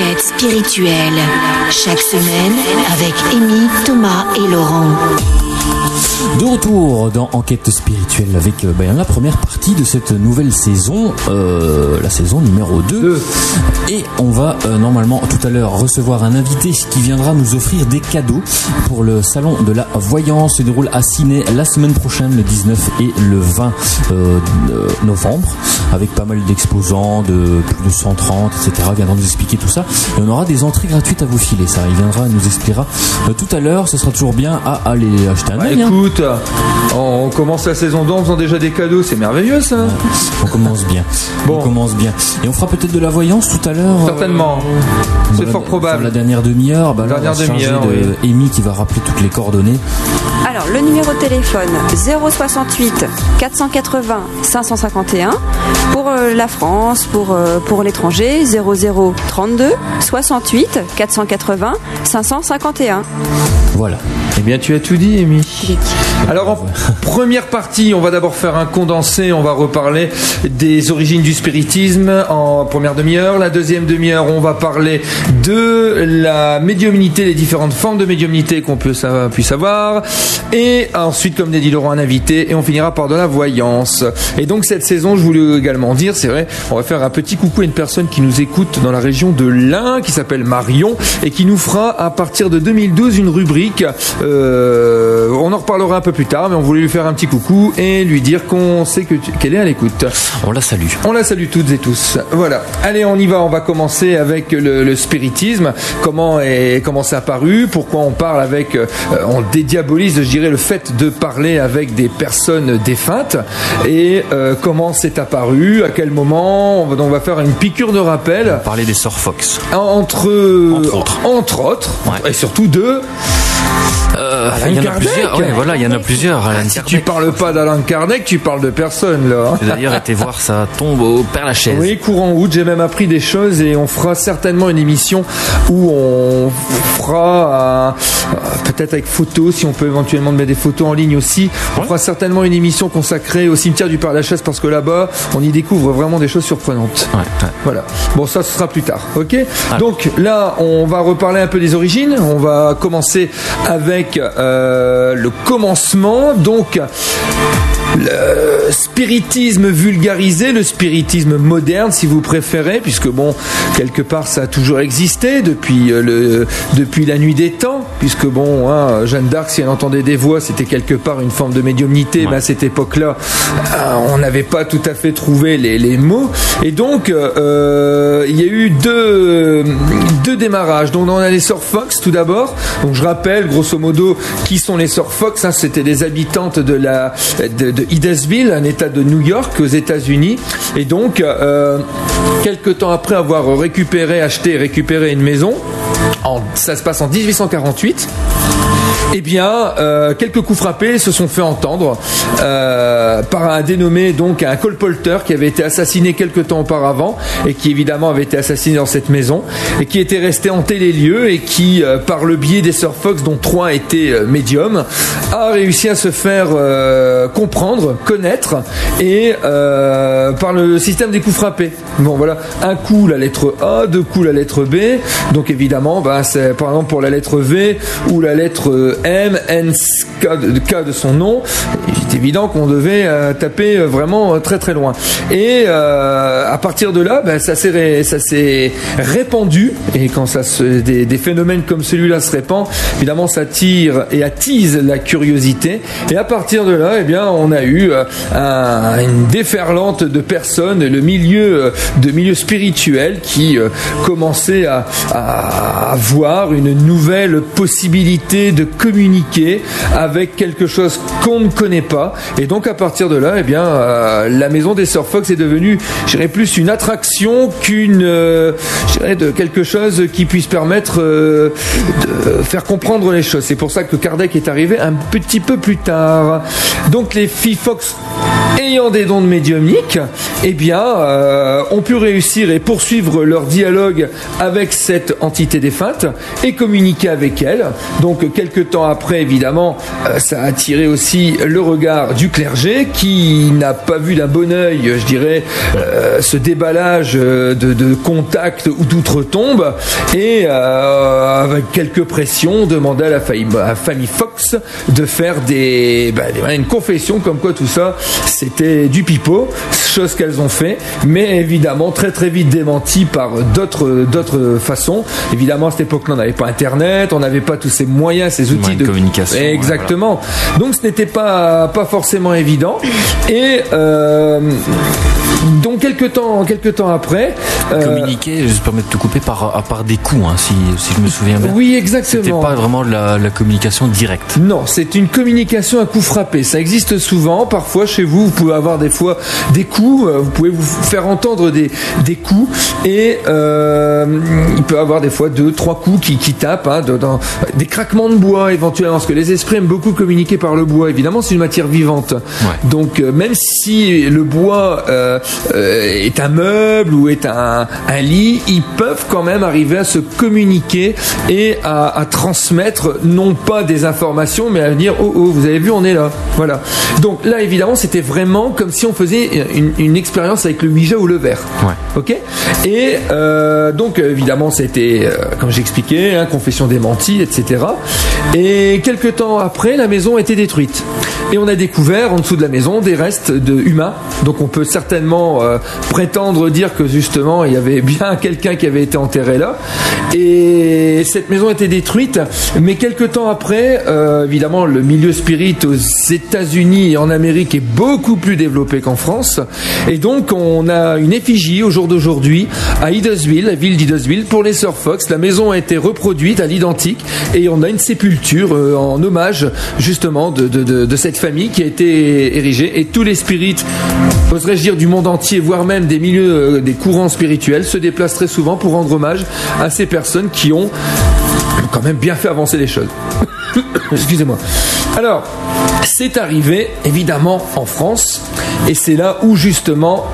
Enquête spirituelle. Chaque semaine avec Amy, Thomas et Laurent. De retour dans Enquête spirituelle avec euh, ben, la première partie de cette nouvelle saison, euh, la saison numéro 2. Et on va euh, normalement tout à l'heure recevoir un invité qui viendra nous offrir des cadeaux pour le salon de la voyance se déroule à Ciné la semaine prochaine, le 19 et le 20 euh, euh, novembre, avec pas mal d'exposants de plus de 130, etc. Il viendra nous expliquer tout ça. Et on aura des entrées gratuites à vous filer, ça. Il viendra, il nous expliquera euh, tout à l'heure. Ce sera toujours bien à aller acheter un Bah, hein. écoute, on on commence la saison 2 en faisant déjà des cadeaux, c'est merveilleux ça. On commence bien. Bon. On commence bien. Et on fera peut-être de la voyance tout à l'heure. Certainement. euh, C'est dans fort probable. dans La dernière demi-heure, bah Dernière demi-heure, de Amy qui va rappeler toutes les coordonnées. Alors, le numéro de téléphone 068 480 551 pour euh, la France, pour, euh, l'étranger 00 32 68 480 551. Voilà. Eh bien, tu as tout dit, Amy. Alors, en première partie, on va d'abord faire un condensé. On va reparler des origines du spiritisme en première demi-heure. La deuxième demi-heure, on va parler de la médiumnité, les différentes formes de médiumnité qu'on peut puisse avoir. Et ensuite, comme l'a dit Laurent, un invité. Et on finira par de la voyance. Et donc, cette saison, je voulais également dire, c'est vrai, on va faire un petit coucou à une personne qui nous écoute dans la région de l'Ain, qui s'appelle Marion, et qui nous fera à partir de 2012 une rubrique. euh, on en reparlera un peu plus tard, mais on voulait lui faire un petit coucou et lui dire qu'on sait que tu- qu'elle est à l'écoute. On la salue. On la salue toutes et tous. Voilà. Allez, on y va. On va commencer avec le, le spiritisme. Comment est comment c'est apparu? Pourquoi on parle avec euh, On dédiabolise, je dirais, le fait de parler avec des personnes défuntes. Et euh, comment c'est apparu À quel moment on va, on va faire une piqûre de rappel Parler des sœurs Fox. entre Entre autres. entre autres, Ouais. et surtout de. Euh, Alain il y en a plusieurs. Ouais, voilà, il y en a plusieurs. Alan Si tu parles pas d'Alain Kardec, tu parles de personne là. hein. J'ai d'ailleurs été voir sa tombe au Père Lachaise. Oui, courant août, j'ai même appris des choses et on fera certainement une émission où on fera, euh, peut-être avec photos, si on peut éventuellement mettre des photos en ligne aussi, on fera certainement une émission consacrée au cimetière du Père Lachaise parce que là-bas, on y découvre vraiment des choses surprenantes. Ouais, ouais. Voilà. Bon, ça, ce sera plus tard. Ok. Donc là, on va reparler un peu des origines. On va commencer avec euh, le commencement. Donc. Le spiritisme vulgarisé, le spiritisme moderne, si vous préférez, puisque bon, quelque part, ça a toujours existé depuis euh, le depuis la nuit des temps, puisque bon, hein, Jeanne d'Arc, si elle entendait des voix, c'était quelque part une forme de médiumnité, mais à cette époque-là, euh, on n'avait pas tout à fait trouvé les, les mots, et donc euh, il y a eu deux deux démarrages. Donc on a les sœurs Fox tout d'abord. Donc je rappelle grosso modo qui sont les sœurs Fox. hein, C'était des habitantes de la de, de Hydesville, un État de New York aux États-Unis. Et donc euh, quelques temps après avoir récupéré, acheté, et récupéré une maison, ça se passe en 1848. Eh bien, euh, quelques coups frappés se sont fait entendre euh, par un dénommé donc un colporteur qui avait été assassiné quelque temps auparavant et qui évidemment avait été assassiné dans cette maison et qui était resté hanter les lieux et qui, euh, par le biais des sœurs Fox, dont trois étaient médiums, a réussi à se faire comprendre, connaître et par le système des coups frappés. Bon voilà, un coup la lettre A, deux coups la lettre B. Donc évidemment, bah, c'est par exemple pour la lettre V ou la lettre euh, M, N, K de, son nom. C'est évident qu'on devait euh, taper euh, vraiment euh, très très loin. Et à partir de là, bah, ça s'est ça s'est répandu. Et quand ça des, des phénomènes comme celui-là se répandent, évidemment, ça tire et attise la curiosité. Et à partir de là, eh bien, on a eu un- une déferlante de personnes, le milieu de milieu spirituel qui commençait à, à voir une nouvelle possibilité de communiquer avec quelque chose qu'on ne connaît pas. Et donc à partir de là, eh bien, euh, la maison des Sœurs Fox est devenue, je dirais plus une attraction qu'une, euh, de quelque chose qui puisse permettre euh, de faire comprendre les choses. C'est pour ça que Kardec est arrivé un petit peu plus tard. Donc les filles Fox ayant des dons de médiumnique, eh bien, ont pu réussir et poursuivre leur dialogue avec cette entité défunte et communiquer avec elle. Donc, quelques temps après, évidemment, euh, ça a attiré aussi le regard du clergé qui n'a pas vu d'un bon oeil, je dirais, euh, ce déballage euh, de, de contact ou d'outre-tombe et avec quelques pressions demandait à la famille, à famille Fox de faire des, bah, une confession comme quoi tout ça c'était du pipeau, chose qu'elles ont fait, mais évidemment très très vite démenti par d'autres d'autres façons. Évidemment à cette époque-là on n'avait pas Internet, on n'avait pas tous ces moyens, ces outils De communication, ouais, Exactement. Donc ce n'était pas pas forcément évident. Et euh, donc quelques temps quelques temps après. euh, Communiquer, je me permets de te couper par, à part des coups, hein, si, si je me souviens bien. oui C'était exactement. pas vraiment de la, la communication directe. Non, c'est une communication à coup frappé. Ça existe souvent. Parfois, chez vous, vous pouvez avoir des fois des coups. euh, Vous pouvez vous faire entendre des, des coups. Et euh, il peut y avoir des fois deux, trois coups qui, qui tapent. hein, dans- des craquements de bois, éventuellement. Parce que les esprits aiment beaucoup communiquer par le bois. Évidemment, c'est une matière vivante. Donc, euh, même si le bois euh, euh, est un meuble ou est un, un lit, ils peuvent quand même arriver à se communiquer et à, à transmettre non pas des informations, mais à dire oh oh, vous avez vu, on est là. Voilà. Donc là, évidemment, c'était vraiment comme si on faisait une, une expérience avec le Ouija ou le verre. Ouais. Ok? Et donc évidemment, c'était comme j'expliquais, hein, confession démentie, etc. Et quelques temps après, la maison a été détruite. Et on a découvert en dessous de la maison des restes de humains. Donc on peut certainement euh, prétendre dire que justement il y avait bien quelqu'un qui avait été enterré là. Et cette maison a été détruite. Mais quelques temps après, euh, évidemment, le milieu spirit aux États-Unis et en Amérique est beaucoup plus développé qu'en France. Et donc on a une effigie au jour d'aujourd'hui à Idesville, la ville d'Idesville, pour les Sir Fox. La maison a été reproduite à l'identique et on a une sépulture euh, en hommage justement de, cette famille qui a été érigée. Et tous les spirites, oserais-je dire, du monde entier, voire même des milieux, euh, des courants spirituels, se déplacent très souvent pour rendre hommage à ces personnes qui ont quand même bien fait avancer les choses. Excusez-moi. Alors, c'est arrivé évidemment en France, et c'est là où justement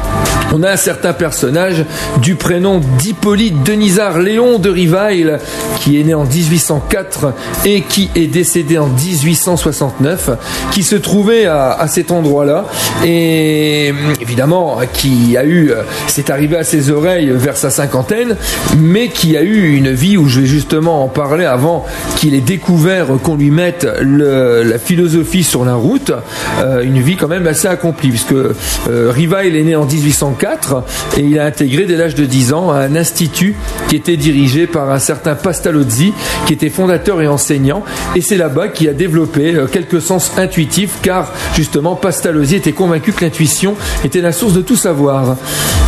on a un certain personnage du prénom d'Hippolyte Denisard Léon de Rivail, qui est né en 1804 et qui est décédé en 1869, qui se trouvait à, cet endroit-là, et évidemment qui a eu, c'est arrivé à ses oreilles vers sa cinquantaine, mais qui a eu une vie où je vais justement en parler avant qu'il ait découvert qu'on lui mette la philosophie sur la route, euh, une vie quand même assez accomplie, puisque euh, est né en 1804 et il a intégré dès l'âge de 10 ans un institut qui était dirigé par un certain Pastalozzi, qui était fondateur et enseignant, et c'est là-bas qu'il a développé euh, quelques sens intuitifs, car justement Pastalozzi était convaincu que l'intuition était la source de tout savoir.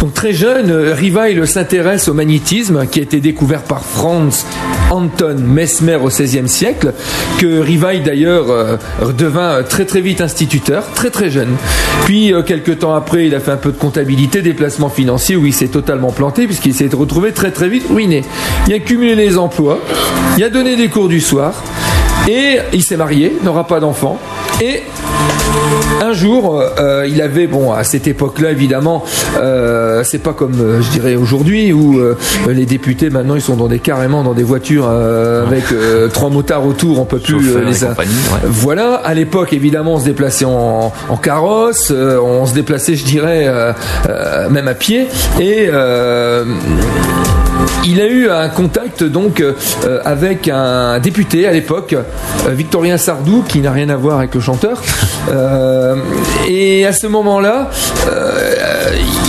Donc très jeune, euh, Rivail s'intéresse au magnétisme, qui a été découvert par Franz Anton Mesmer au XVIe siècle, que Rivail d'ailleurs euh, devint très très vite instituteur, très très jeune. Puis quelques temps après, il a fait un peu de comptabilité, des placements financiers où il s'est totalement planté puisqu'il s'est retrouvé très très vite ruiné. Il a cumulé les emplois, il a donné des cours du soir et il s'est marié, n'aura pas d'enfant et un jour, euh, il avait, bon, à cette époque-là, évidemment, euh, c'est pas comme, euh, je dirais, aujourd'hui, où euh, les députés, maintenant, ils sont dans des, carrément dans des voitures euh, avec euh, trois motards autour, on peut plus euh, les ouais. Voilà, à l'époque, évidemment, on se déplaçait en, en carrosse, euh, on se déplaçait, je dirais, même à pied, et... il a eu un contact donc euh, avec un député à l'époque, euh, Victorien Sardou, qui n'a rien à voir avec le chanteur. Euh, et à ce moment-là,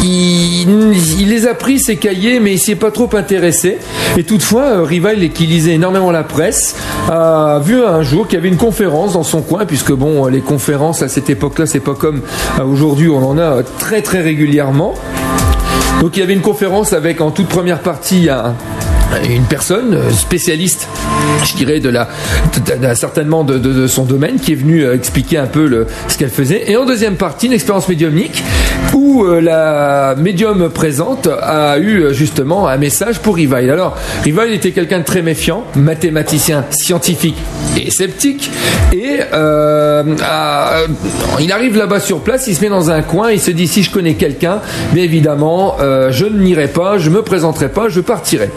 il, les a pris ses cahiers, mais il s'y est pas trop intéressé. Et toutefois, Rival, qui lisait énormément la presse, a vu un jour qu'il y avait une conférence dans son coin, puisque bon, les conférences à cette époque-là, c'est pas comme aujourd'hui, on en a très très régulièrement. Donc il y avait une conférence avec en toute première partie un, une personne euh, spécialiste, je dirais, de la, certainement de, son domaine, qui est venue euh, expliquer un peu ce qu'elle faisait. Et en deuxième partie, une expérience médiumnique où euh, la médium présente a eu euh, justement un message pour Rivail. Alors, Rivail était quelqu'un de très méfiant, mathématicien, scientifique et sceptique. Et euh, il arrive là-bas sur place, il se met dans un coin, il se dit si je connais quelqu'un, bien évidemment, euh, je n'irai pas, je me présenterai pas, je partirai.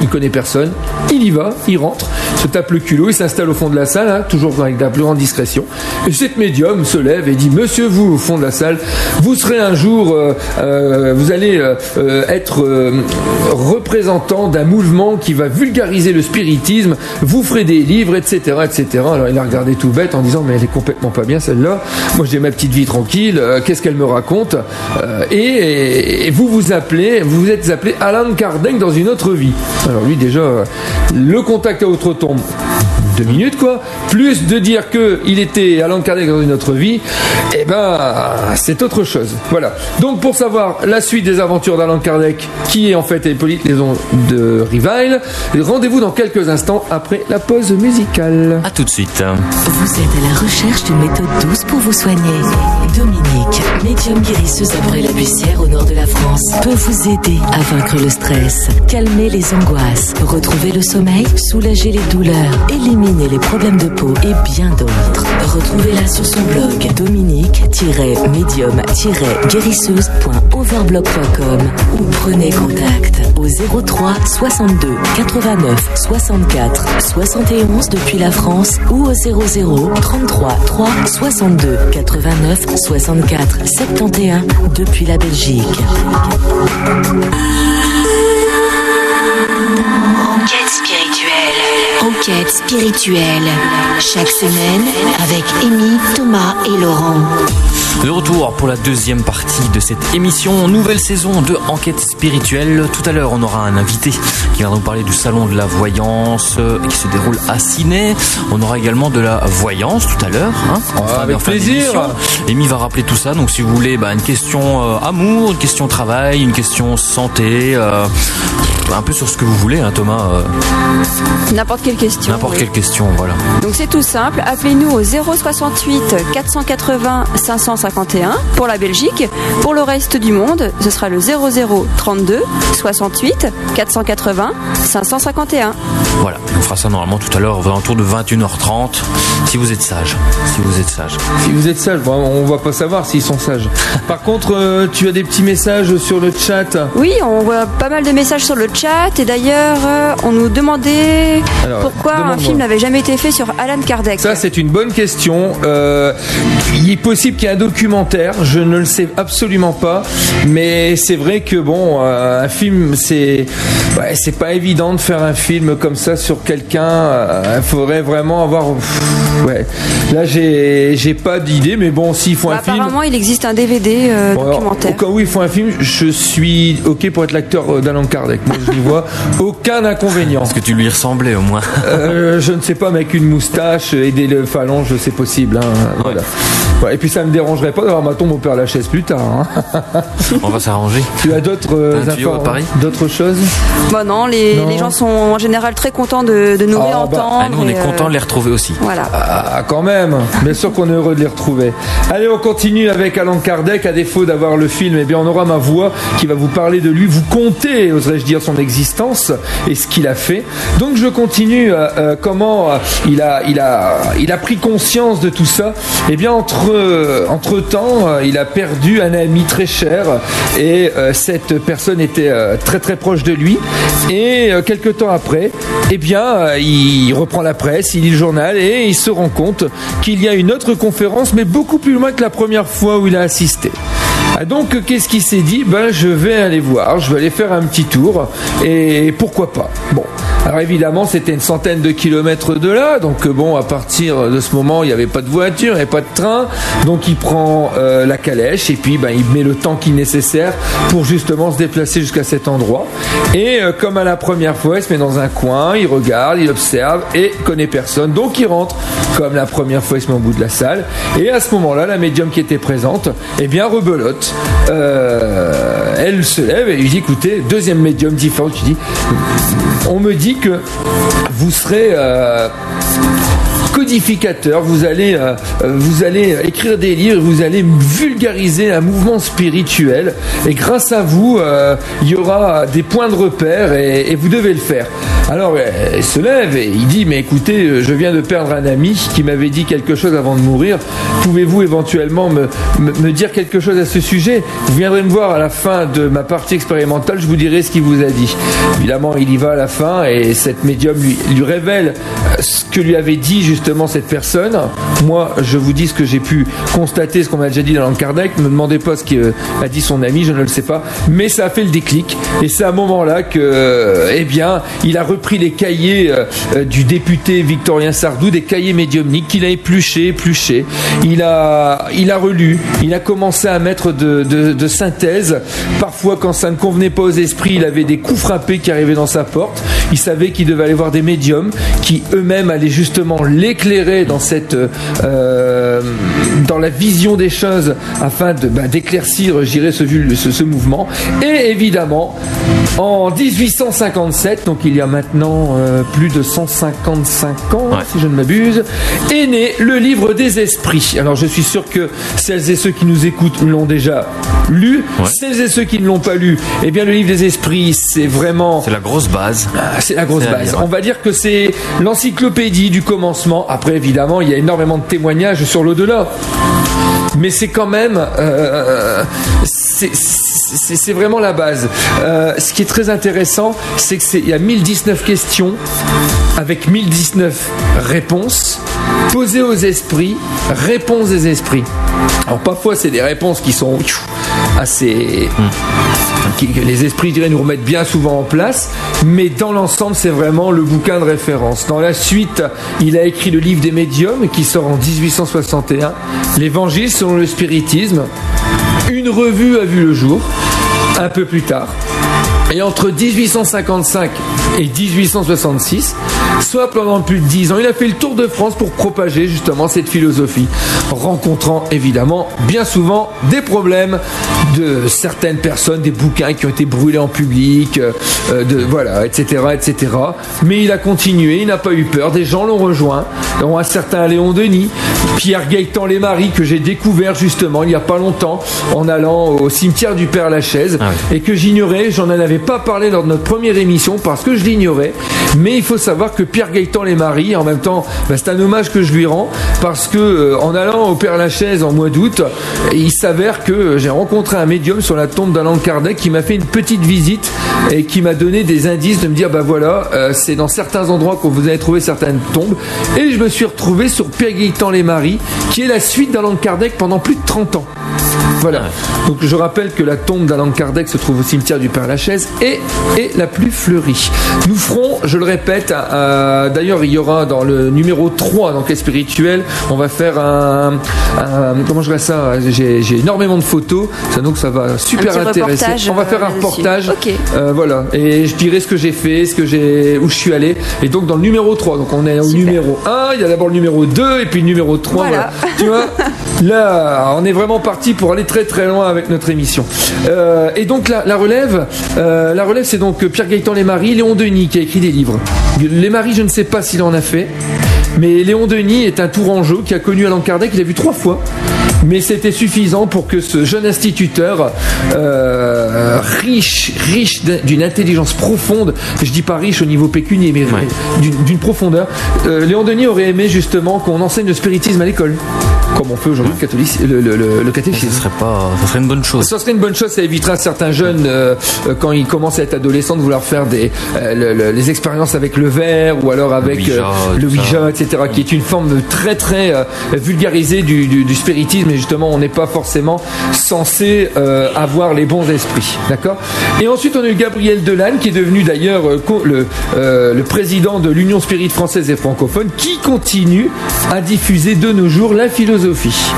Il connaît personne, il y va, il rentre, se tape le culot, il s'installe au fond de la salle, hein, toujours avec la plus grande discrétion. Et cette médium se lève et dit Monsieur, vous, au fond de la salle, vous serez un jour, euh, euh, vous allez euh, être représentant d'un mouvement qui va vulgariser le spiritisme, vous ferez des livres, etc., etc. Alors il a regardé tout bête en disant Mais elle est complètement pas bien celle-là. Moi j'ai ma petite vie tranquille, qu'est-ce qu'elle me raconte? Et, vous vous appelez, vous vous êtes appelé Alan Kardec dans une autre vie. Alors lui déjà, le contact à autre tombe deux minutes, quoi. Plus de dire que il était Alan Kardec dans une autre vie, eh ben, c'est autre chose. Voilà. Donc, pour savoir la suite des aventures d'Alan Kardec, qui est en fait Hippolyte Léon de Rivile, rendez-vous dans quelques instants après la pause musicale. A tout de suite. Vous êtes à la recherche d'une méthode douce pour vous soigner. Dominique, médium guérisseuse à la bussière au nord de la France, peut vous aider à vaincre le stress, calmer les angoisses, retrouver le sommeil, soulager les douleurs, éliminer les problèmes de peau et bien d'autres. Retrouvez-la sur son blog dominique-médium-guérisseuse.overblog.com ou prenez contact au 03 62 89 64 71 depuis la France ou au 00 33 3 62 89 64 71 depuis la Belgique. Enquête spirituelle. Enquête spirituelle. Chaque semaine avec Amy, Thomas et Laurent. De retour pour la deuxième partie de cette émission, nouvelle saison de Enquête spirituelle. Tout à l'heure, on aura un invité qui va nous parler du salon de la voyance euh, qui se déroule à Ciné. On aura également de la voyance tout à l'heure. Hein, ah, avec plaisir. Amy va rappeler tout ça. Donc, si vous voulez bah, une question euh, amour, une question travail, une question santé, euh, un peu sur ce que vous voulez, hein, Thomas. N'importe quelle question. N'importe quelle question, voilà. Donc, c'est tout simple. Appelez-nous au 068 480 550 pour la Belgique. Pour le reste du monde, ce sera le 00 32 68 480 551. Voilà, on fera ça normalement tout à l'heure aux alentours de 21h30 si vous êtes sage. Si vous êtes sage. Si vous êtes sage, on va pas savoir s'ils sont sages. Par contre, euh, tu as des petits messages sur le chat Oui, on voit pas mal de messages sur le chat et d'ailleurs, euh, on nous demandait pourquoi un film n'avait jamais été fait sur Alan Kardec. Ça, c'est une bonne question. Euh, il est possible qu'il y ait un documentaire, je ne le sais absolument pas, mais c'est vrai que bon, euh, un film, c'est c'est pas évident de faire un film comme ça sur quelqu'un. Euh, il faudrait vraiment avoir. ouais. Là, j'ai j'ai pas d'idée, mais bon, s'il faut un bah, film. Apparemment, il existe un DVD euh, documentaire. au cas où il faut un film, je suis ok pour être l'acteur d'Alan Kardec. Moi, je n'y vois aucun inconvénient. Est-ce que tu lui ressemblais au moins Je ne sais pas, mais avec une moustache et des phalanges, c'est possible. Hein. Voilà. et puis ça me dérangerait pas d'avoir ma tombe au Père Lachaise plus tard. Hein. On va s'arranger. Tu as d'autres euh, d'autres choses? Bah non les, les, gens sont en général très contents de, de nous ah, bah, réentendre. Ah, nous, on est contents de les retrouver aussi. Voilà. Ah, quand même. Bien sûr qu'on est heureux de les retrouver. Allez, on continue avec Alan Kardec. À défaut d'avoir le film, eh bien, on aura ma voix qui va vous parler de lui, vous compter, oserais-je dire, son existence et ce qu'il a fait. Donc, je continue. Euh, euh, comment il a, il a, il a pris conscience de tout ça. Eh bien, entre, entre temps, il a perdu un ami très cher et cette personne était très très proche de lui. Et euh, quelques temps après, eh euh, il reprend la presse, il lit le journal et il se rend compte qu'il y a une autre conférence, mais beaucoup plus loin que la première fois où il a assisté. Donc, qu'est-ce qu'il s'est dit? Ben, je vais aller voir, je vais aller faire un petit tour, et pourquoi pas Bon, alors évidemment, c'était une centaine de kilomètres de là, donc euh, bon, à partir de ce moment, il n'y avait pas de voiture, avait pas de train, donc il prend euh, la calèche et puis ben, il met le temps qui est nécessaire pour justement se déplacer jusqu'à cet endroit. Et euh, comme à la première fois, il se met dans un coin, il regarde, il observe et connaît personne, donc il rentre. Comme la première fois, il se met au bout de la salle. Et à ce moment-là, la médium qui était présente, eh bien, rebelote. Elle se lève et lui dit, écoutez, deuxième médium différent, on me dit que vous serez... Euh, codificateur, vous allez, euh, euh, vous allez écrire des livres, vous allez vulgariser un mouvement spirituel. Et grâce à vous, euh, il y aura des points de repère et, vous devez le faire. Alors, il se lève et il dit, mais écoutez, je viens de perdre un ami qui m'avait dit quelque chose avant de mourir. Pouvez-vous éventuellement me, dire quelque chose à ce sujet? Vous viendrez me voir à la fin de ma partie expérimentale, je vous dirai ce qu'il vous a dit. Évidemment, il y va à la fin et cette médium lui, lui révèle ce que lui avait dit justement cette personne. Moi, je vous dis ce que j'ai pu constater, ce qu'on m'a déjà dit dans Kardec. Ne me demandez pas ce qu'a dit son ami, je ne le sais pas. Mais ça a fait le déclic. Et c'est à un moment-là que, euh, eh bien, il a repris les cahiers euh, euh, du député Victorien Sardou, des cahiers médiumniques qu'il a épluchés, épluchés. Il a, il a relu, il a commencé à mettre de, de, synthèse. Parfois, quand ça ne convenait pas aux esprits, il avait des coups frappés qui arrivaient dans sa porte. Il savait qu'il devait aller voir des médiums qui eux-mêmes allaient justement l'éclairer dans cette, euh, dans la vision des choses afin bah, d'éclaircir, ce mouvement. Et évidemment, en 1857, donc il y a maintenant euh, plus de 155 ans, Ouais. si je ne m'abuse, est né le livre des esprits. Alors je suis sûr que celles et ceux qui nous écoutent l'ont déjà lu. Ouais. Celles et ceux qui ne l'ont pas lu, eh bien le livre des esprits, c'est vraiment C'est la grosse base. ah, C'est la grosse base. lire. On va dire que c'est l'encyclopédie du commencement. Après, évidemment, il y a énormément de témoignages sur l'au-delà. Mais c'est quand même, euh, c'est- c'est vraiment la base. Euh, ce qui est très intéressant, c'est que c'est il y a 1019 questions avec 1019 réponses posées aux esprits, réponses des esprits. Alors parfois, c'est des réponses qui sont assez qui- que les esprits, je dirais, nous remettent bien souvent en place, mais dans l'ensemble, c'est vraiment le bouquin de référence. Dans la suite, il a écrit le livre des médiums, qui sort en 1861, l'Évangile selon le spiritisme, une revue a vu le jour, un peu plus tard. Et entre 1855 et 1866, soit pendant plus de 10 ans, il a fait le tour de France pour propager justement cette philosophie, rencontrant évidemment bien souvent des problèmes de certaines personnes, des bouquins qui ont été brûlés en public, euh, euh, de, voilà, etc., etc. Mais il a continué, il n'a pas eu peur, des gens l'ont rejoint, dont un certain Léon Denis, Pierre Gaëtan Les Maris, que j'ai découvert justement il n'y a pas longtemps en allant au cimetière du Père Lachaise, Ah et que j'ignorais, j'en avais pas parlé lors de notre première émission parce que je l'ignorais, mais il faut savoir que Pierre Gaëtan Les Maris, en même temps, bah, c'est un hommage que je lui rends parce que euh, en allant au Père Lachaise en mois d'août, il s'avère que j'ai rencontré un médium sur la tombe d'Alain Kardec qui m'a fait une petite visite et qui m'a donné des indices de me dire bah voilà, euh, c'est dans certains endroits que vous allez trouver certaines tombes et je me suis retrouvé sur Pierre Gaëtan Les Maris qui est la suite d'Alain Kardec pendant plus de 30 ans. Voilà. Donc je rappelle que la tombe d'Alain Kardec se trouve au cimetière du Père Lachaise et est la plus fleurie. Nous ferons, je le répète, d'ailleurs il y aura dans le numéro 3 d'enquête spirituelle, on va faire un, un- comment je dirais ça, j'ai énormément de photos, ça donc ça va super intéresser. On va faire un euh, reportage. Euh, voilà. Et je dirai ce que j'ai fait, ce que j'ai, où je suis allé. Et donc dans le numéro 3, donc on est au Super. numéro 1, il y a d'abord le numéro 2 et puis le numéro 3. Voilà. Tu vois Là, on est vraiment parti pour aller très très loin avec notre émission. Euh, et donc la, la relève, euh, la relève, c'est donc Pierre Gaëtan Les Maris, Léon Denis qui a écrit des livres. Les Maris, je ne sais pas s'il en a fait, mais Léon Denis est un Tourangeau qui a connu Allan Kardec, il a vu trois fois. Mais c'était suffisant pour que ce jeune instituteur, euh, riche, riche d'un- d'une intelligence profonde, je dis pas riche au niveau pécunier, mais Ouais. d'une- profondeur, euh, Léon Denis aurait aimé justement qu'on enseigne le spiritisme à l'école, comme on fait aujourd'hui le, le, le- le- le Ce catéchisme. serait pas, ça serait une bonne chose. Ça serait une bonne chose, ça évitera à certains jeunes, euh, quand ils commencent à être adolescents, de vouloir faire des, le- le- les expériences avec le verre ou alors avec Ouija, le. Ouija, etc., qui est une forme très très vulgarisée du, du- du spiritisme et justement on n'est pas forcément censé euh, avoir les bons esprits. D'accord? Et ensuite on a eu Gabriel Delanne qui est devenu d'ailleurs euh, euh, le président de l'Union Spirit française et francophone qui continue à diffuser de nos jours la philosophie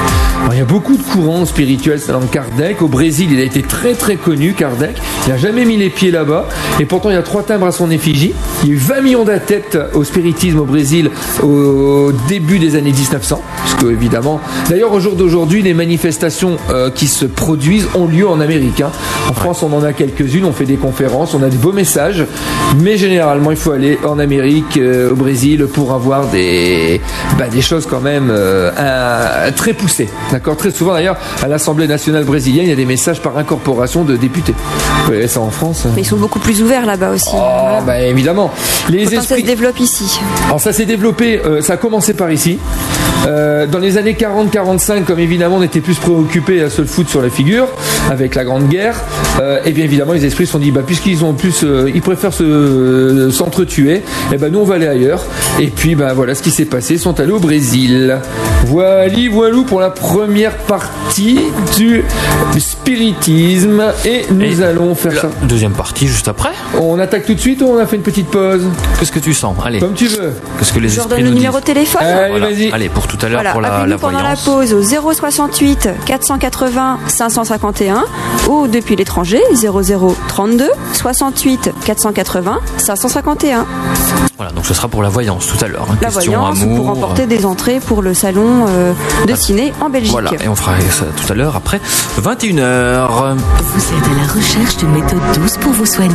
il y a beaucoup de courants spirituels selon Kardec. Au Brésil, il a été très très connu, Kardec. Il n'a jamais mis les pieds là-bas. Et pourtant, il y a trois timbres à son effigie. Il y a eu 20 millions d'adeptes au spiritisme au Brésil au début des années 1900. Parce que, évidemment, d'ailleurs, au jour d'aujourd'hui, les manifestations euh, qui se produisent ont lieu en Amérique. Hein. En France, on en a quelques-unes. On fait des conférences, on a des beaux messages. Mais généralement, il faut aller en Amérique, euh, au Brésil, pour avoir des, bah, des choses quand même euh, très poussées. D'accord? Très souvent, d'ailleurs, à l'Assemblée nationale brésilienne, il y a des messages par incorporation de députés. Vous voyez ça en France. Mais ils sont beaucoup plus ouverts là-bas aussi. Oh, bah, évidemment. Les esprits... ça se développe ici. Alors ça s'est développé, ça a commencé par ici. Euh, dans les années 40-45, comme évidemment on était plus préoccupé à se le foutre sur la figure avec la Grande Guerre, et euh, eh bien évidemment les esprits se sont dit bah puisqu'ils ont plus, euh, ils préfèrent se s'entretuer, et eh ben nous on va aller ailleurs. Et puis ben voilà ce qui s'est passé, ils sont allés au Brésil. Voilà, voilou pour la première partie du spiritisme et nous allons faire ça. Deuxième partie juste après. On attaque tout de suite ou on a fait une petite pause? Qu'est-ce que tu sens? Allez. Comme tu veux. Qu'est-ce que les Je esprits donne nous le numéro de téléphone. Allez, vas-y. Allez, pour tout à l'heure pour la, la pendant la pause au 068 480 551 ou depuis l'étranger 0032 68 480 551. Voilà, donc ce sera pour la voyance tout à l'heure. Hein. La voyance pour remporter des entrées pour le salon euh, de ciné en Belgique. Voilà, et on fera ça tout à l'heure après 21h. Vous êtes à la recherche d'une méthode douce pour vous soigner.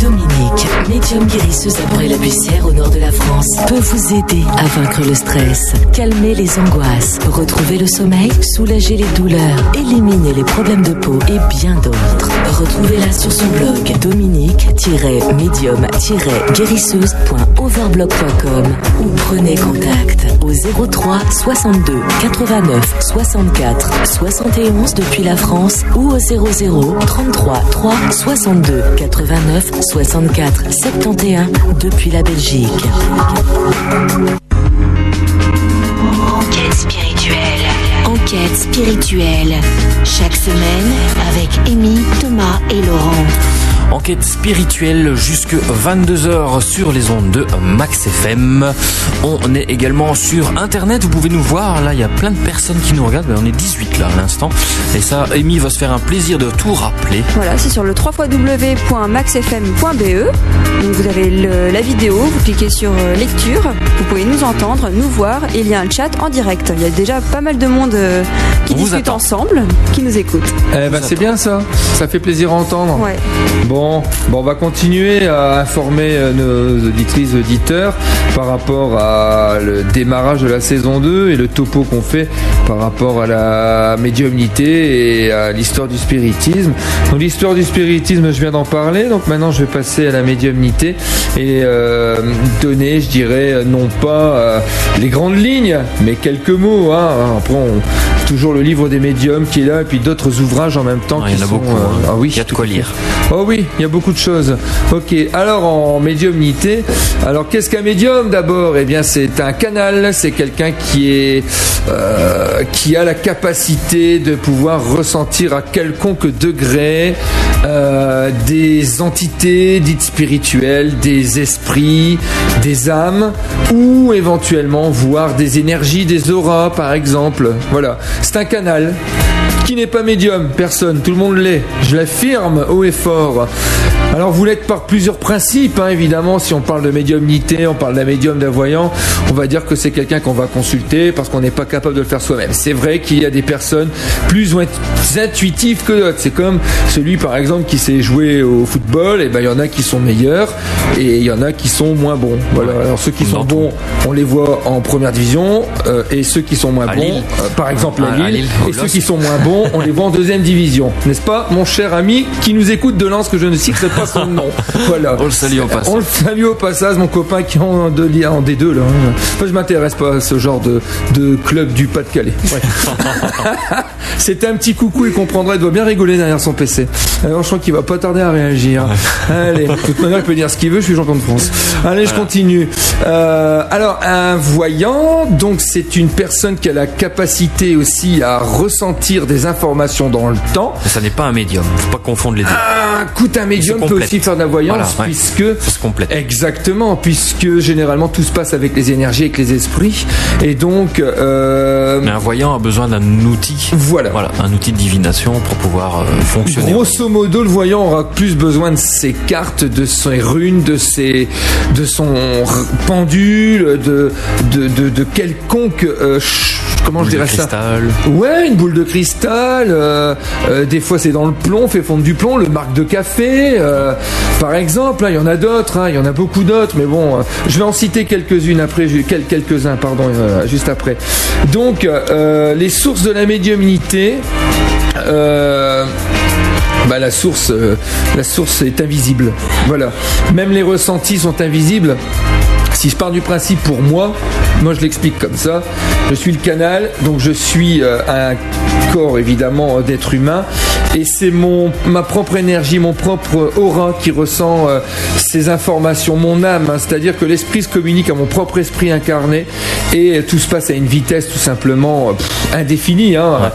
Dominique, médium guérisseuse après la bussière au nord de la France, peut vous aider à vaincre le stress, calmer les angoisses, retrouver le sommeil, soulager les douleurs, éliminer les problèmes de peau et bien d'autres. Retrouvez-la sur son blog dominique-médium-guérisseuse.com overblog.com ou prenez contact au 03 62 89 64 71 depuis la France ou au 00 33 3 62 89 64 71 depuis la Belgique. Enquête spirituelle. Spirituelle. Chaque semaine avec Amy, Thomas et Laurent. Enquête spirituelle jusque 22h sur les ondes de Max FM. On est également sur internet, vous pouvez nous voir. Là, il y a plein de personnes qui nous regardent. Ben, on est 18 là à l'instant. Et ça, Amy va se faire un plaisir de tout rappeler. Voilà, c'est sur le www.maxfm.be. Donc vous avez la vidéo, vous cliquez sur euh, lecture, vous pouvez nous entendre, nous voir et il y a un chat en direct. Il y a déjà pas mal de monde euh, qui discute ensemble, qui nous écoute. Eh ben, c'est bien ça. Ça fait plaisir à entendre. Ouais. Bon, Bon, on va continuer à informer euh, nos auditrices, auditeurs par rapport à le démarrage de la saison 2 et le topo qu'on fait par rapport à la médiumnité et à l'histoire du spiritisme. Donc l'histoire du spiritisme, je viens d'en parler, donc maintenant je vais passer à la médiumnité et euh, donner, je dirais, non pas euh, les grandes lignes, mais quelques mots. Hein. Après, on, toujours le livre des médiums qui est là, et puis d'autres ouvrages en même temps. Ah, il y en a beaucoup. Hein. ah oui, il y a de quoi lire. Oh il y a beaucoup de choses. Ok, alors en médiumnité, alors qu'est-ce qu'un médium d'abord? Eh bien, c'est un canal, c'est quelqu'un qui est euh, qui a la capacité de pouvoir ressentir à quelconque degré euh, des entités dites spirituelles, des esprits, des âmes, ou éventuellement voir des énergies, des auras, par exemple. Voilà, c'est un canal qui n'est pas médium Personne, tout le monde l'est. Je l'affirme haut et fort. Alors vous l'êtes par plusieurs principes, hein, évidemment. Si on parle de médiumnité, on parle d'un médium, d'un voyant, on va dire que c'est quelqu'un qu'on va consulter parce qu'on n'est pas capable de le faire soi-même. C'est vrai qu'il y a des personnes plus intuitives que d'autres. C'est comme celui, par exemple, qui sait jouer au football. Et eh ben il y en a qui sont meilleurs et il y en a qui sont moins bons. Voilà. Alors ceux qui sont bons, on les voit en première division euh, et ceux qui sont moins bons, euh, par exemple à Lille, et ceux qui sont moins bons, on les voit en deuxième division, n'est-ce pas, mon cher ami qui nous écoute de Lens que je ne cite pas son nom. Voilà. On le salue au passage. On le salue au passage, mon copain qui est en, de, en D2 là. Moi, je m'intéresse pas à ce genre de, de club du Pas-de-Calais. C'était un petit coucou, il comprendrait, il doit bien rigoler derrière son PC. Alors, je crois qu'il va pas tarder à réagir. Allez, de toute manière, il peut dire ce qu'il veut, je suis champion de France. Allez, je continue. Euh, alors, un voyant, donc c'est une personne qui a la capacité aussi à ressentir des informations dans le temps. Mais ça n'est pas un médium, faut pas confondre les deux. Ah, un coup un médium peut aussi faire de la voyance puisque exactement puisque généralement tout se passe avec les énergies avec les esprits. Et donc euh, mais un voyant a besoin d'un outil. Voilà. Voilà un outil de divination pour pouvoir euh, fonctionner. Grosso modo le voyant aura plus besoin de ses cartes de ses runes de ses de son pendule de de, de, quelconque euh, comment je dirais ça Ouais, une boule de cristal. Euh, euh, des fois, c'est dans le plomb, fait fondre du plomb. Le marque de café, euh, par exemple. Hein, il y en a d'autres. Hein, il y en a beaucoup d'autres. Mais bon, je vais en citer quelques-unes après, quelques-uns, pardon, juste après. Donc, les sources de la médiumnité. Bah, la source, la source est invisible. Voilà. Même les ressentis sont invisibles. Si je pars du principe pour moi, moi je l'explique comme ça, je suis le canal, donc je suis euh, un corps évidemment d'être humain et c'est mon ma propre énergie, mon propre aura qui ressent euh, ces informations, mon âme, hein. c'est-à-dire que l'esprit se communique à mon propre esprit incarné et tout se passe à une vitesse tout simplement euh, indéfinie, hein.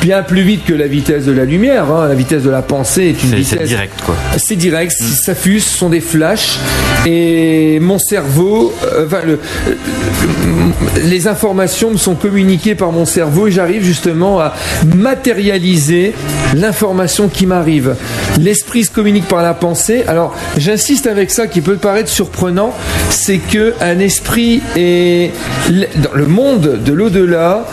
bien plus vite que la vitesse de la lumière, hein. la vitesse de la pensée est une vitesse. C'est direct quoi. C'est direct, mm. ça fuse, ce sont des flashs et mon cerveau euh, les informations me sont communiquées par mon cerveau et j'arrive justement à matérialiser l'information qui m'arrive. L'esprit se communique par la pensée. Alors, j'insiste avec ça qui peut paraître surprenant, c'est que un esprit est dans le monde de l'au-delà,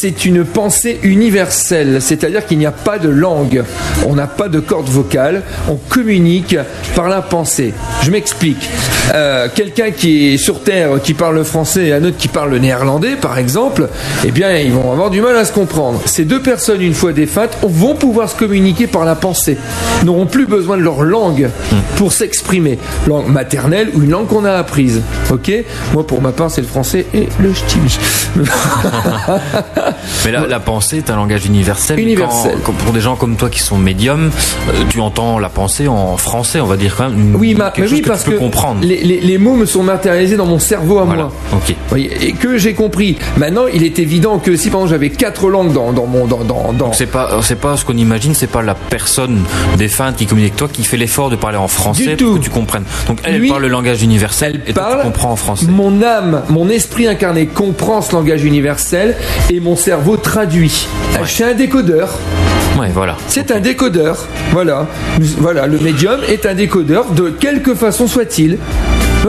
c'est une pensée universelle, c'est-à-dire qu'il n'y a pas de langue, on n'a pas de corde vocale, on communique par la pensée. Je m'explique. Euh, quelqu'un qui est sur Terre, qui parle le français et un autre qui parle le néerlandais, par exemple, eh bien, ils vont avoir du mal à se comprendre. Ces deux personnes, une fois défuntes, vont pouvoir se communiquer par la pensée, n'auront plus besoin de leur langue pour s'exprimer, langue maternelle ou une langue qu'on a apprise. Ok? Moi, pour ma part, c'est le français et le ch'timi. Mais la, pensée est un langage universel. Universel. pour des gens comme toi qui sont médiums, euh, tu entends la pensée en français, on va dire quand même. Oui, mais oui, parce que comprendre. Les, mots me sont matérialisés dans mon cerveau à moi. Ok. et que j'ai compris. Maintenant, il est évident que si pendant j'avais quatre langues dans, mon dans dans, dans... c'est pas c'est pas ce qu'on imagine, c'est pas la personne défunte qui communique avec toi qui fait l'effort de parler en français pour que tu comprennes. Donc elle, parle le langage universel et toi tu comprends en français. Mon âme, mon esprit incarné comprend ce langage universel et mon cerveau traduit. Suis un décodeur. Ouais, voilà. C'est un décodeur. Voilà. Voilà, le médium est un décodeur de quelque façon soit-il.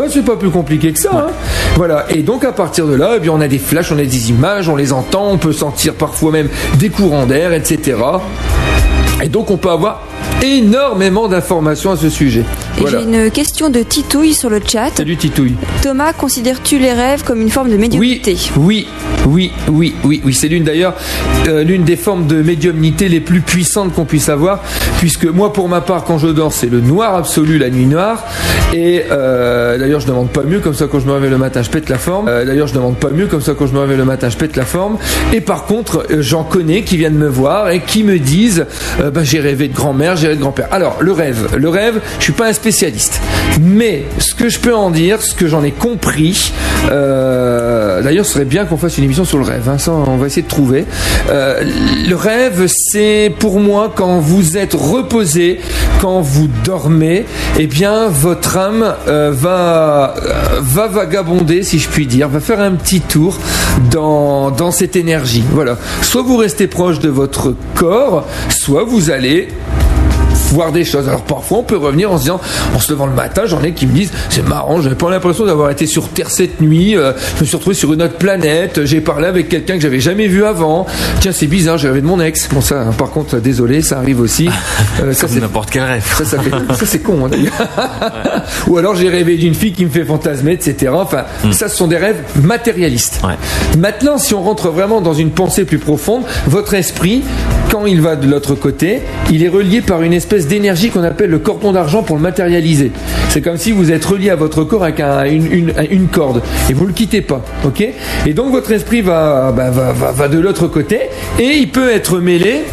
c'est pas plus compliqué que ça. Hein. Voilà. Et donc à partir de là, eh bien, on a des flashs, on a des images, on les entend, on peut sentir parfois même des courants d'air, etc. Et donc on peut avoir énormément d'informations à ce sujet. J'ai une question de Titouille sur le chat. Salut Titouille. Thomas, considères-tu les rêves comme une forme de médiumnité? Oui, oui, oui, oui, oui. C'est l'une d'ailleurs euh, l'une des formes de médiumnité les plus puissantes qu'on puisse avoir, puisque moi, pour ma part, quand je dors, c'est le noir absolu, la nuit noire. Et euh, d'ailleurs, je demande pas mieux, comme ça, quand je me réveille le matin, je pète la forme. Euh, d'ailleurs, je demande pas mieux, comme ça, quand je me réveille le matin, je pète la forme. Et par contre, j'en connais qui viennent me voir et qui me disent, bah, j'ai rêvé de grand-mère, j'ai de grand-père. Alors, le rêve, le rêve, je suis pas un spécialiste, mais ce que je peux en dire, ce que j'en ai compris, d'ailleurs, ce serait bien qu'on fasse une sur le rêve. Hein. on va essayer de trouver. Euh, le rêve, c'est pour moi quand vous êtes reposé, quand vous dormez, eh bien, votre âme euh, va, euh, va vagabonder, si je puis dire, va faire un petit tour dans, dans cette énergie. Voilà. Soit vous restez proche de votre corps, soit vous allez voir des choses. Alors parfois on peut revenir en se disant, en se levant le matin, j'en ai qui me disent, c'est marrant, j'avais pas l'impression d'avoir été sur Terre cette nuit, euh, je me suis retrouvé sur une autre planète, j'ai parlé avec quelqu'un que j'avais jamais vu avant. Tiens, c'est bizarre, j'avais de mon ex. Bon ça, hein, par contre, désolé, ça arrive aussi. Euh, ça c'est n'importe quel rêve. Ça, ça, ça c'est con. Hein, Ou alors j'ai rêvé d'une fille qui me fait fantasmer, etc. Enfin, hmm. ça ce sont des rêves matérialistes. Maintenant, si on rentre vraiment dans une pensée plus profonde, votre esprit, quand il va de l'autre côté, il est relié par une espèce d'énergie qu'on appelle le cordon d'argent pour le matérialiser. C'est comme si vous êtes relié à votre corps avec une, corde et vous ne le quittez pas. ok? Et donc votre esprit bah, va, va, va, de l'autre côté et il peut être mêlé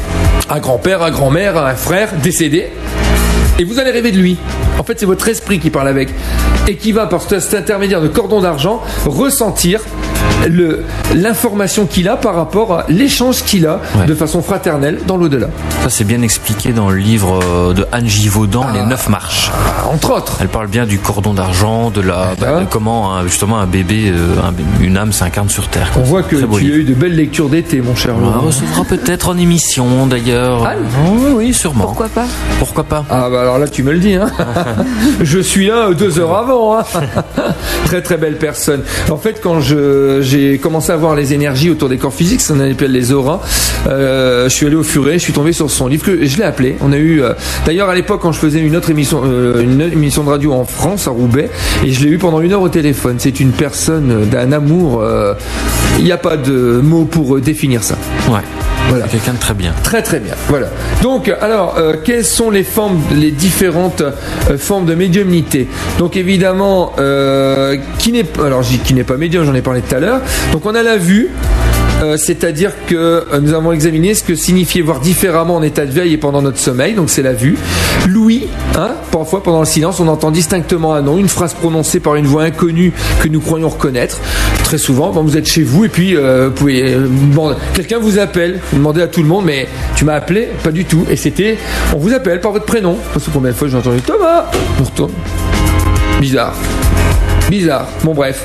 à grand-père, à grand-mère, à un frère décédé. Et vous allez rêver de lui. En fait, c'est votre esprit qui parle avec. Et qui va, par cet intermédiaire de cordon d'argent, ressentir l'information qu'il a par rapport à l'échange qu'il a Ouais. de façon fraternelle dans l'au-delà. Ça, c'est bien expliqué dans le livre euh, de Anne Givaudan, Les Neuf Marches. Ah, Entre autres. Elle parle bien du cordon d'argent, de la bah, de comment un- justement un bébé, euh, un- une âme s'incarne sur Terre. On voit que tu livre. as eu de belles lectures d'été, mon cher On Laurent. recevra peut-être en émission d'ailleurs. Ah, oui, oui, sûrement. Pourquoi pas? Pourquoi pas? Ah bah alors là tu me le dis hein. je suis là deux heures avant hein. très très belle personne en fait quand je j'ai commencé à voir les énergies autour des corps physiques ça on appelle les auras. Euh, je suis allé au furet je suis tombé sur son livre que je l'ai appelé. On a eu euh, d'ailleurs à l'époque quand je faisais une autre émission euh, une émission de radio en France à Roubaix et je l'ai eu pendant une heure au téléphone. C'est une personne d'un amour il n'y a pas de mots pour définir ça. Ouais. Voilà. Quelqu'un de très bien. Très très bien. Voilà. Donc alors euh, quelles sont les formes, les différentes euh, formes de médiumnité? Donc évidemment, euh, qui n'est alors qui n'est pas médium, j'en ai parlé tout à l'heure. Donc on a la vue. Euh, c'est-à-dire que euh, nous avons examiné ce que signifiait voir différemment en état de veille et pendant notre sommeil, donc c'est la vue. L'ouïe, hein, parfois pendant le silence, on entend distinctement un nom, une phrase prononcée par une voix inconnue que nous croyons reconnaître. Très souvent, vous êtes chez vous et puis euh, quelqu'un vous appelle, vous demandez à tout le monde, mais tu m'as appelé Pas du tout. Et c'était, on vous appelle par votre prénom. Parce que combien de fois j'ai entendu Thomas On retourne. Bizarre. Bizarre. Bon bref.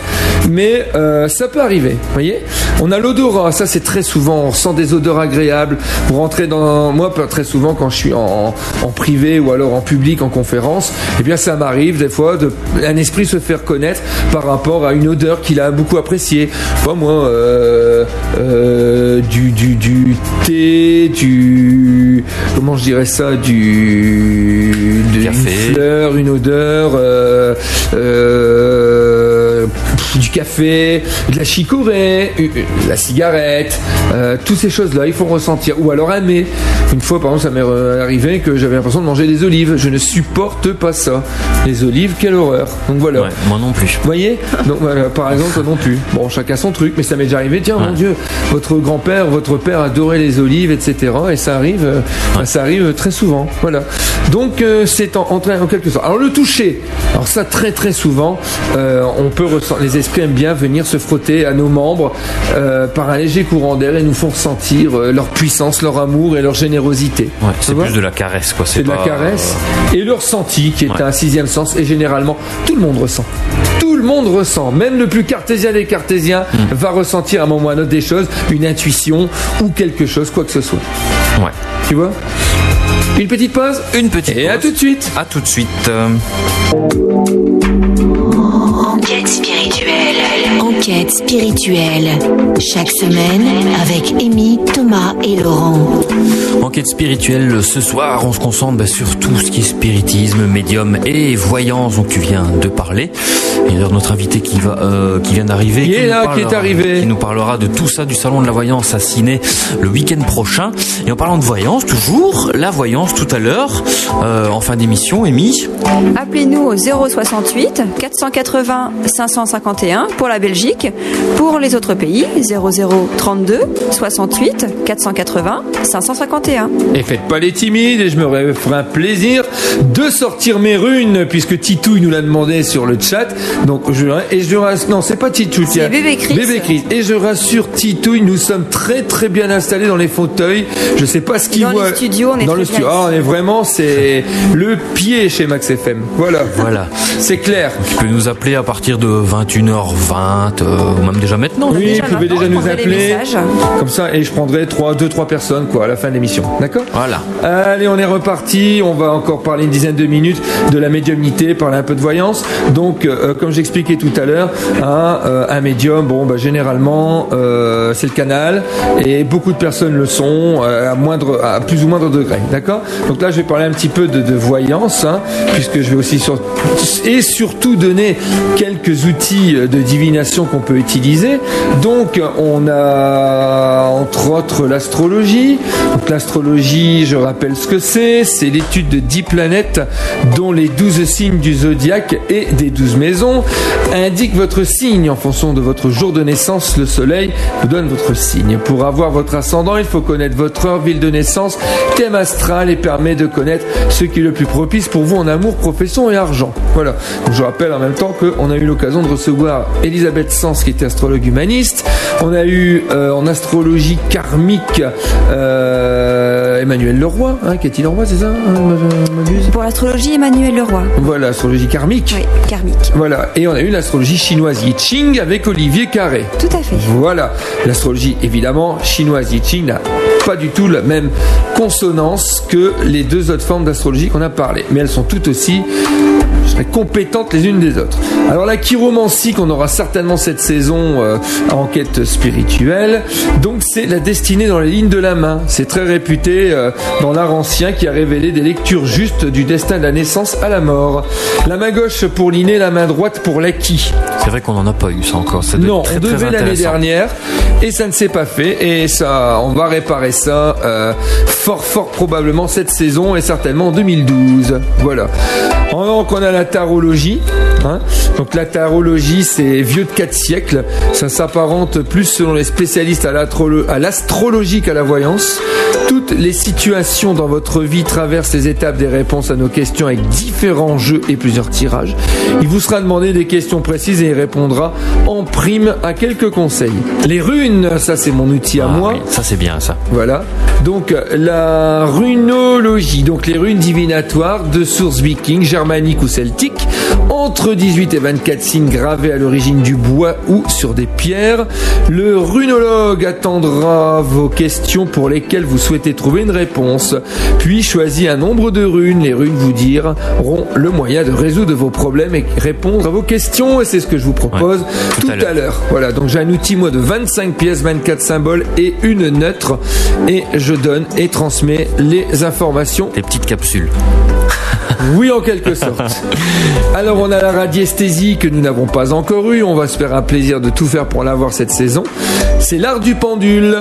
Mais euh, ça peut arriver. Vous voyez On a l'odorat. Ça c'est très souvent. On ressent des odeurs agréables. Vous rentrez dans... Moi très souvent quand je suis en, en privé ou alors en public, en conférence, eh bien ça m'arrive des fois de un esprit se faire connaître par rapport à une odeur qu'il a beaucoup appréciée. Pas moi, euh, euh, du, du, du thé, du... Comment je dirais ça Du... de- Café. Une fleur, une odeur... euh, du café, de la chicorée, la cigarette, euh, toutes ces choses-là, il faut ressentir. Ou alors mets. Une fois, par exemple, ça m'est arrivé que j'avais l'impression de manger des olives. Je ne supporte pas ça. Les olives, quelle horreur. Donc voilà. Ouais, moi non plus. Vous voyez? Donc voilà, par exemple, toi non plus. Bon, chacun son truc, mais ça m'est déjà arrivé. Tiens, mon. Dieu, votre grand-père, votre père adorait les olives, etc. Et ça arrive, euh, ça arrive très souvent. Voilà. Donc euh, c'est en, en, en quelque sorte. Alors le toucher. Alors ça, très très souvent, euh, on peut ressent- les esprits aiment bien venir se frotter à nos membres euh, par un léger courant d'air et nous font ressentir leur puissance, leur amour et leur générosité. Ouais, c'est plus de la caresse quoi. c'est de la caresse et le ressenti qui est Ouais. un sixième sens et généralement tout le monde ressent. Tout le monde ressent, même le plus cartésien des cartésiens Hmm. va ressentir à un moment ou à un autre des choses, une intuition ou quelque chose, quoi que ce soit. Ouais. Tu vois? Une petite pause? Une petite. et à tout de suite. À tout de suite. Euh, Enquête spirituelle. Enquête spirituelle. Chaque semaine avec Amy, Thomas et Laurent. Enquête spirituelle ce soir, on se concentre bah, sur tout ce qui est spiritisme, médium et voyance dont tu viens de parler. Et d'ailleurs notre invité qui va, euh, qui vient d'arriver, Qui est nous là, qui est parlera- arrivé. qui nous parlera de tout ça du salon de la voyance à Ciné le week-end prochain. Et en parlant de voyance, toujours la voyance tout à l'heure, euh, en fin d'émission, Amy. Appelez-nous au 068 480 551 pour la Belgique. Pour les autres pays, 0032 68 480 551. Et faites pas les timides, et je me ferai un plaisir de sortir mes runes, puisque Titouille nous l'a demandé sur le chat. Donc, je, et je rassure, non, c'est pas Titouille, C'est Bébé Chris. Bébé Chris. Et je rassure Titouille, nous sommes très très bien installés dans les fauteuils. Je sais pas ce qu'il Dans voit. les studios, on est Dans très le studio. Ah, on est vraiment, c'est le pied chez Max FM. Voilà. Voilà. C'est clair. Tu peux nous appeler à partir de 21h20, euh, ou même déjà maintenant. Oui, déjà vous pouvez déjà nous appeler. Comme ça, et je prendrai trois, deux, trois personnes, quoi, à la fin de l'émission. D'accord? Voilà. Allez, on est reparti. On va encore parler une dizaine de minutes de la médiumnité, parler un peu de voyance. Donc, euh, comme j'expliquais tout à l'heure, hein, euh, un médium, bon, bah, généralement, euh, c'est le canal, et beaucoup de personnes le sont euh, à moindre, à plus ou moindre degré, d'accord Donc là, je vais parler un petit peu de, de voyance, hein, puisque je vais aussi sur, et surtout donner quelques outils de divination qu'on peut utiliser. Donc, on a entre autres l'astrologie, Donc l'astrologie, je rappelle ce que c'est, c'est l'étude de 10 planètes dont les 12 signes du zodiaque et des 12 maisons indiquent votre signe en fonction de votre jour de naissance. Le soleil vous donne votre signe. Pour avoir votre ascendant, il faut connaître votre heure, ville de naissance, thème astral et permet de connaître ce qui est le plus propice pour vous en amour, profession et argent. Voilà. Donc, je rappelle en même temps qu'on a eu l'occasion de recevoir Elisabeth Sens qui était astrologue humaniste. On a eu euh, en astrologie karmique euh, Emmanuel Leroy, hein, Cathy Leroy, c'est ça hein, Pour l'astrologie, Emmanuel Leroy. Voilà, astrologie karmique. Oui, karmique. Voilà, et on a eu l'astrologie chinoise Yi Ching avec Olivier Carré. Tout à fait. Voilà, l'astrologie évidemment chinoise Yi Ching n'a pas du tout la même consonance que les deux autres formes d'astrologie qu'on a parlé, mais elles sont toutes aussi serais compétentes les unes des autres. Alors la chiromancie qu'on aura certainement cette saison euh, à enquête spirituelle, donc c'est la destinée dans les lignes de la main. C'est très réputé euh, dans l'art ancien qui a révélé des lectures justes du destin de la naissance à la mort. La main gauche pour l'inné, la main droite pour l'acquis. C'est vrai qu'on n'en a pas eu ça encore. Ça Non, très, on devait l'année dernière et ça ne s'est pas fait et ça, on va réparer ça euh, fort fort probablement cette saison et certainement en 2012. Voilà. Donc on a la tarologie. hein. Donc la tarologie c'est vieux de 4 siècles. Ça s'apparente plus selon les spécialistes à l'astrolo- à l'astrologie qu'à la voyance. Toutes les situations dans votre vie traversent les étapes des réponses à nos questions avec différents jeux et plusieurs tirages. Il vous sera demandé des questions précises et il répondra en prime à quelques conseils. Les runes, ça c'est mon outil à Ah moi. oui, ça c'est bien ça. Voilà. Donc la runologie, donc les runes divinatoires de source viking, germanique ou celtique, politique entre 18 et 24 signes gravés à l'origine du bois ou sur des pierres. Le runologue attendra vos questions pour lesquelles vous souhaitez trouver une réponse, puis choisit un nombre de runes. Les runes vous diront le moyen de résoudre vos problèmes et répondre à vos questions. Et c'est ce que je vous propose Ouais, tout, tout à à l'heure. Voilà, donc j'ai un outil moi de 25 pièces, 24 symboles et une neutre. Et je donne et transmets les informations. Des petites capsules. Oui, en quelque sorte. Alors on a la radiesthésie que nous n'avons pas encore eue. On va se faire un plaisir de tout faire pour l'avoir cette saison. C'est l'art du pendule.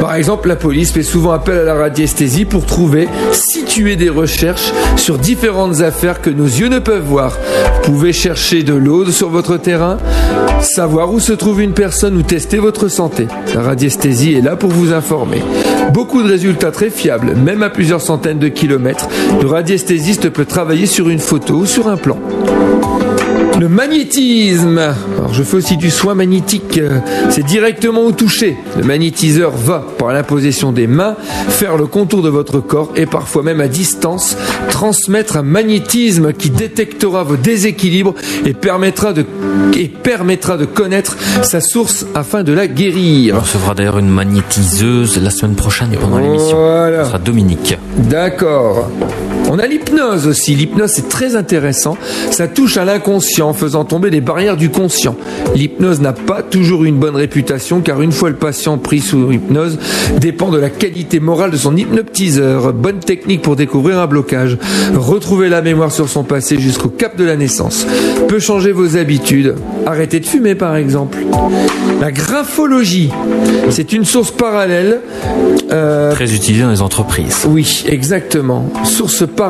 Par exemple, la police fait souvent appel à la radiesthésie pour trouver, situer des recherches sur différentes affaires que nos yeux ne peuvent voir. Vous pouvez chercher de l'eau sur votre terrain, savoir où se trouve une personne ou tester votre santé. La radiesthésie est là pour vous informer. Beaucoup de résultats très fiables, même à plusieurs centaines de kilomètres. Le radiesthésiste peut travailler sur une photo ou sur un plan. Le magnétisme. Alors je fais aussi du soin magnétique. Euh, C'est directement au toucher. Le magnétiseur va, par l'imposition des mains, faire le contour de votre corps et parfois même à distance, transmettre un magnétisme qui détectera vos déséquilibres et permettra de, et permettra de connaître sa source afin de la On guérir. recevra d'ailleurs une magnétiseuse la semaine prochaine et pendant l'émission. Voilà. Ce sera Dominique. D'accord. On a l'hypnose aussi. L'hypnose, c'est très intéressant. Ça touche à l'inconscient, faisant tomber les barrières du conscient. L'hypnose n'a pas toujours une bonne réputation, car une fois le patient pris sous hypnose, dépend de la qualité morale de son hypnotiseur. Bonne technique pour découvrir un blocage. Retrouver la mémoire sur son passé jusqu'au cap de la naissance. Peut changer vos habitudes. Arrêtez de fumer, par exemple. La graphologie, c'est une source parallèle. euh, Très utilisé dans les entreprises. oui, exactement. Source parallèle.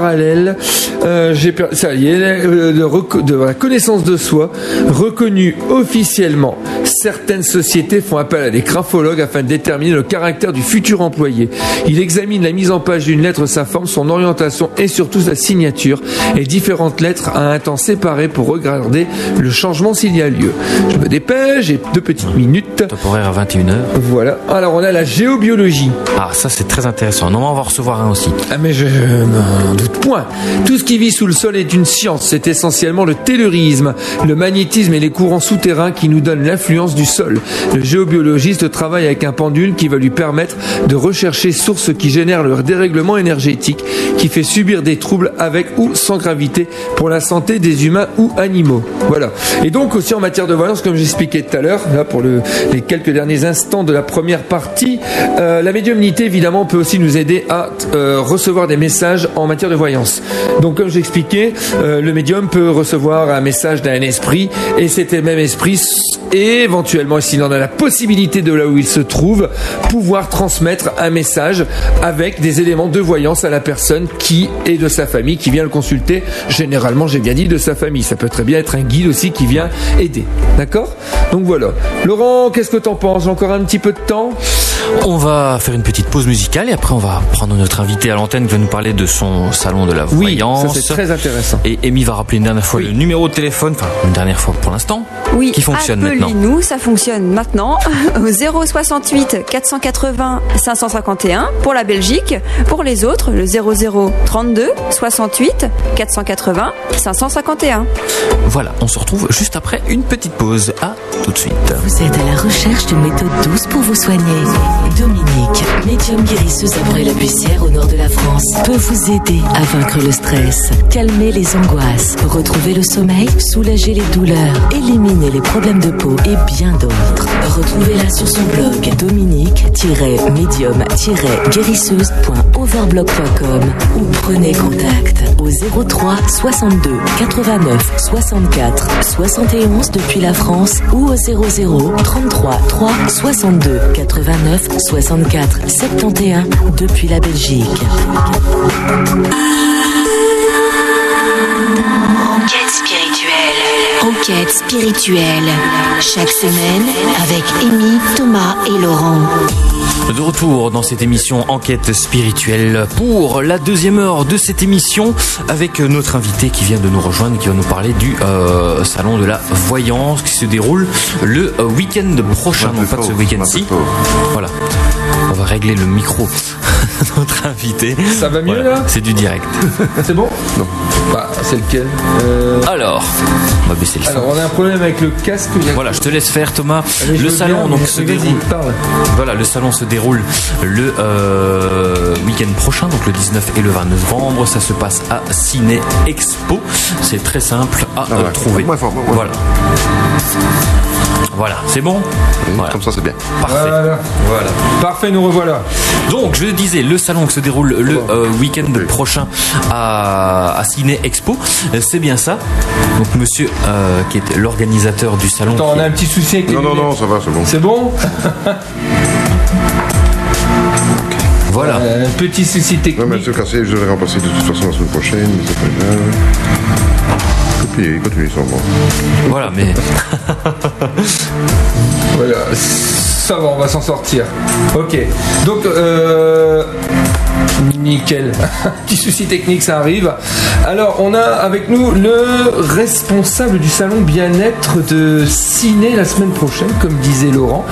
Euh, j'ai per- ça y est, euh, de, la connaissance de soi reconnue officiellement. Certaines sociétés font appel à des graphologues afin de déterminer le caractère du futur employé. Il examine la mise en page d'une lettre, sa forme, son orientation et surtout sa signature et différentes lettres à un temps séparé pour regarder le changement s'il y a lieu. Je me dépêche, j'ai deux petites minutes. Top horaire à 21h. Voilà. Alors on a la géobiologie. Ah, ça c'est très intéressant. Non, on va en recevoir un aussi. Ah mais je m'en doute point. Tout ce qui vit sous le sol est une science. C'est essentiellement le taylorisme, le magnétisme et les courants souterrains qui nous donnent l'influence du sol. Le géobiologiste travaille avec un pendule qui va lui permettre de rechercher sources qui génèrent le dérèglement énergétique qui fait subir des troubles avec ou sans gravité pour la santé des humains ou animaux. Voilà. Et donc aussi en matière de voyance, comme j'expliquais tout à l'heure, là pour le- les quelques derniers instants de la première partie, euh, la médiumnité évidemment peut aussi nous aider à euh, recevoir des messages en matière de voyance. Donc comme j'expliquais, euh, le médium peut recevoir un message d'un esprit et cet même esprit éventuellement, s'il en a la possibilité de là où il se trouve, pouvoir transmettre un message avec des éléments de voyance à la personne qui est de sa famille, qui vient le consulter. Généralement, j'ai bien dit de sa famille. Ça peut très bien être un guide aussi qui vient aider. D'accord? Donc voilà. Laurent, qu'est-ce que t'en penses? Encore un petit peu de temps? On va faire une petite pause musicale et après on va prendre notre invité à l'antenne qui va nous parler de son salon de la Oui, voyance. ça c'est très intéressant. Et Amy va rappeler une dernière fois le numéro de téléphone, enfin une dernière fois pour l'instant, Oui, qui fonctionne maintenant. appelez-nous, ça fonctionne maintenant au 068 480 551 pour la Belgique. Pour les autres, le 00 32 68 480 551. Voilà, on se retrouve juste après une petite pause. À tout de suite. Vous êtes à la recherche d'une méthode douce pour vous soigner. Dominique, médium guérisseuse à Bray-la-Bussière au nord de la France, peut vous aider à vaincre le stress, calmer les angoisses, retrouver le sommeil, soulager les douleurs, éliminer les problèmes de peau et bien d'autres. Retrouvez-la sur son blog dominique-médium-guérisseuse.overblog.com ou prenez contact au 03 62 89 64 71 depuis la France ou au 00 33 3 62 89 64 71 depuis la Belgique. Enquête spirituelle. Enquête spirituelle. Chaque semaine avec Amy, Thomas et Laurent. De retour dans cette émission Enquête spirituelle pour la deuxième heure de cette émission avec notre invité qui vient de nous rejoindre qui va nous parler du euh, salon de la voyance qui se déroule le euh, week-end prochain, non pas de ce week-end-ci. Voilà. On va régler le micro. de Notre invité. Ça va mieux, Voilà, là C'est du direct. C'est bon Non. Bah, c'est lequel Euh, Alors, on va baisser le son. Alors, on a un problème avec le casque. Voilà, je te laisse faire Thomas. Allez, le salon bien, donc se vas-y, déroule. parle. Voilà, le salon se déroule le euh, week-end prochain, donc le 19 et le 20 novembre. Ça se passe à Ciné Expo. C'est très simple à Ah euh, trouver. Moins fort, moins fort. Voilà. Voilà, c'est bon Voilà. Comme ça, c'est bien. Parfait. Voilà. Voilà. Parfait, nous revoilà. Donc, je disais, le salon qui se déroule le euh, week-end prochain à, à Ciné Expo, euh, c'est bien ça. Donc, monsieur euh, qui est l'organisateur du salon. Attends, qui- on a un petit souci avec les Non, non, non, ça va, c'est bon. C'est bon Voilà. Euh, Un petit souci Non, mais technique. ce cassé, je vais remplacer de toute façon la semaine prochaine, mais pas grave. Continue, sans moi. Voilà, mais Voilà, ça va, on va s'en sortir. Ok, donc euh, nickel. Petit souci technique, ça arrive. Alors, on a avec nous le responsable du salon bien-être de Ciné la semaine prochaine, comme disait Laurent.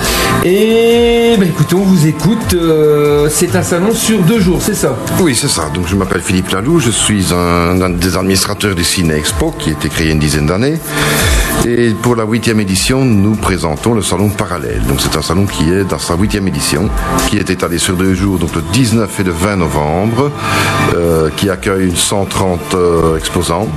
Et ben, écoutez, on vous écoute. euh, c'est un salon sur deux jours, c'est ça? Oui, c'est ça. Donc, je m'appelle Philippe Lalou, je suis un, des administrateurs du Ciné Expo, qui a été créé une dizaine d'années. Et pour la huitième édition, nous présentons le salon parallèle. Donc, c'est un salon qui est dans sa huitième édition, qui est étalé sur deux jours, donc le 19 et le 20 novembre, euh, qui accueille 130 euh, exposants.